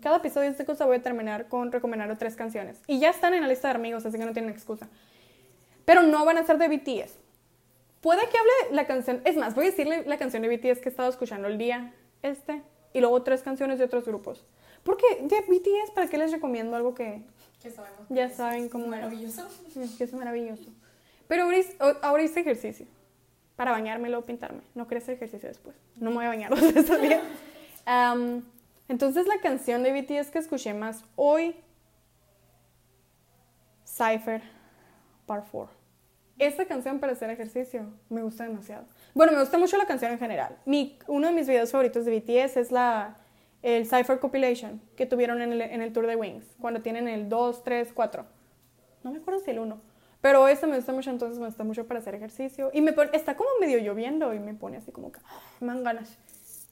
Cada episodio de esta cosa voy a terminar con recomendar tres canciones. Y ya están en la lista de amigos, así que no tienen excusa. Pero no van a ser de BTS. Puede que hable la canción, es más, voy a decirle la canción de BTS que he estado escuchando el día este y luego tres canciones de otros grupos. Porque de BTS, ¿para qué les recomiendo algo que Que sabemos. ya saben cómo es? Maravilloso. Es que es maravilloso. Pero ahora hice, ahora hice ejercicio. Para bañarme y luego pintarme. No quería hacer ejercicio después. No me voy a bañar los días. Entonces la canción de BTS que escuché más hoy, Cypher, Part 4. Esta canción para hacer ejercicio me gusta demasiado. Bueno, me gusta mucho la canción en general. Mi, uno de mis videos favoritos de BTS es la, el Cypher Compilation que tuvieron en el, en el tour de Wings, cuando tienen el 2, 3, 4. No me acuerdo si el 1. Pero esta me gusta mucho, entonces me gusta mucho para hacer ejercicio. Y me pone- está como medio lloviendo y me pone así como que ah, me dan ganas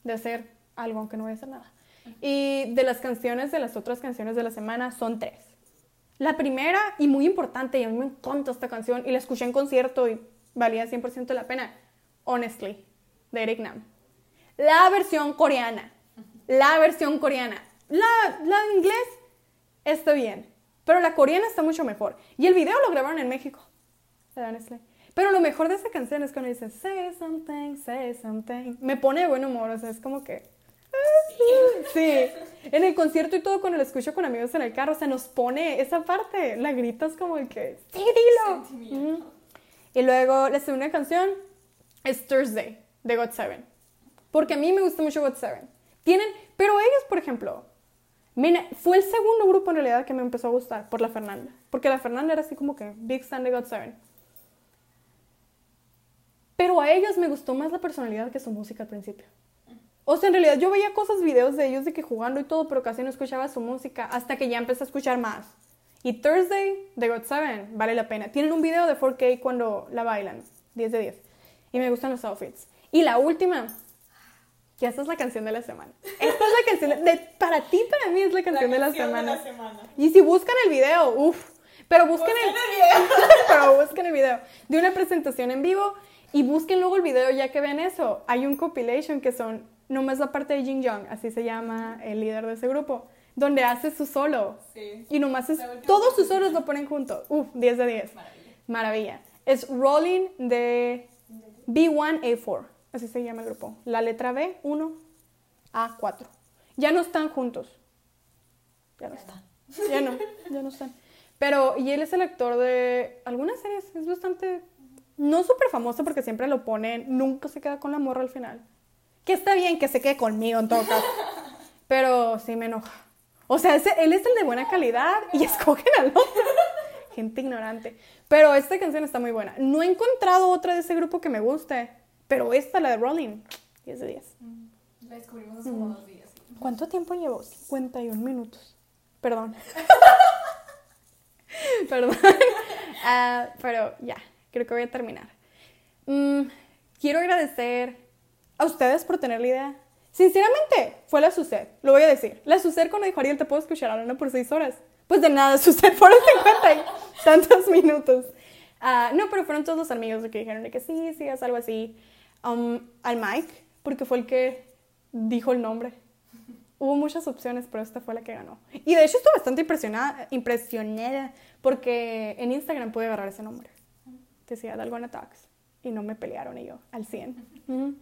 de hacer algo, aunque no voy a hacer nada. Y de las canciones, de las otras canciones de la semana, son tres. La primera, y muy importante, y a mí me encanta esta canción, y la escuché en concierto y valía 100% la pena, Honestly, de Eric Nam. La versión coreana. La versión coreana. La, la en inglés está bien, pero la coreana está mucho mejor. Y el video lo grabaron en México, de Honestly. Pero lo mejor de esa canción es cuando dice say something, say something. Me pone de buen humor, o sea, es como que. Sí, en el concierto y todo, cuando lo escucho con amigos en el carro, se nos pone esa parte, la gritas como el que, sí, dilo. Y luego la segunda canción es Thursday, de God Seven. Porque a mí me gusta mucho God Seven. Tienen, pero ellos, por ejemplo, mira, fue el segundo grupo en realidad que me empezó a gustar, por la Fernanda. Porque la Fernanda era así como que big fan de God Seven. Pero a ellos me gustó más la personalidad que su música al principio. O sea, en realidad yo veía cosas, videos de ellos de que jugando y todo, pero casi no escuchaba su música hasta que ya empecé a escuchar más. Y Thursday de God Seven vale la pena. Tienen un video de 4K cuando la bailan, 10 de 10. Y me gustan los outfits. Y la última, que esta es la canción de la semana. Esta es la canción de, de- para ti, para mí es la canción, de, la canción semana. semana. Y si buscan el video, uff. Pero busquen el, Busquen el video. pero busquen el video de una presentación en vivo y busquen luego el video ya que ven eso. Hay un compilation que son nomás la parte de Jin Young, así se llama el líder de ese grupo, donde hace su solo. Sí. Y nomás es, todos sus solos lo ponen juntos. Uf, 10 de 10. Maravilla. Maravilla. Es Rolling de B1A4. Así se llama el grupo. La letra B, 1, A4. Ya no están juntos. Ya no están. Ya no, ya no están. Pero, y él es el actor de algunas series. Es bastante. No súper famoso porque siempre lo ponen. Nunca se queda con la morra al final. Que está bien que se quede conmigo en todo caso. Pero sí me enoja. O sea, ese- él es el de buena calidad y escogen al otro. Gente ignorante. Pero esta canción está muy buena. No he encontrado otra de ese grupo que me guste. Pero esta, la de Rolling, 10 de 10. La descubrimos hace como dos días. ¿Cuánto tiempo llevo? 51 minutos. Perdón. Perdón. Ah, pero ya, creo que voy a terminar. Mm, quiero agradecer a ustedes por tener la idea. Sinceramente, fue la SUSED, lo voy a decir. La SUSED cuando dijo Ariel, te puedo escuchar hablando por 6 horas. Pues de nada, SUSED fueron 50 y tantos minutos. Ah, no, pero fueron todos los amigos que dijeron de que sí, sí, haz algo así. Um, al Mike, porque fue el que dijo el nombre. Hubo muchas opciones, pero esta fue la que ganó. Y de hecho estoy bastante impresionada, impresionada porque en Instagram pude agarrar ese nombre. Decía Dalgona Talks. Y no me pelearon y yo, al 100. Ujú.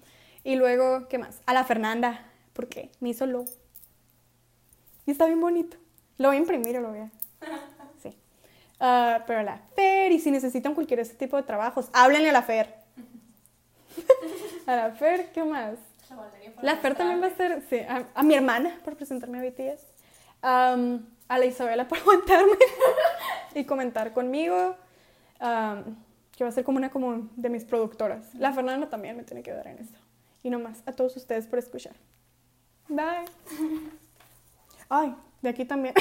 Y luego, ¿qué más? A la Fernanda, porque me hizo low. Y está bien bonito. Lo voy a imprimir o lo voy a... Sí. Ah, pero la Fer, y si necesitan cualquier ese tipo de trabajos, háblenle a la Fer. a la Fer, ¿qué más? La Fer también va a ser, sí, a, a mi hermana por presentarme a BTS, a la Isabela por aguantarme y comentar conmigo, que va a ser como una como de mis productoras. La Fernanda también me tiene que ayudar en esto. Y nomás, a todos ustedes por escuchar. Bye. Ay, de aquí también.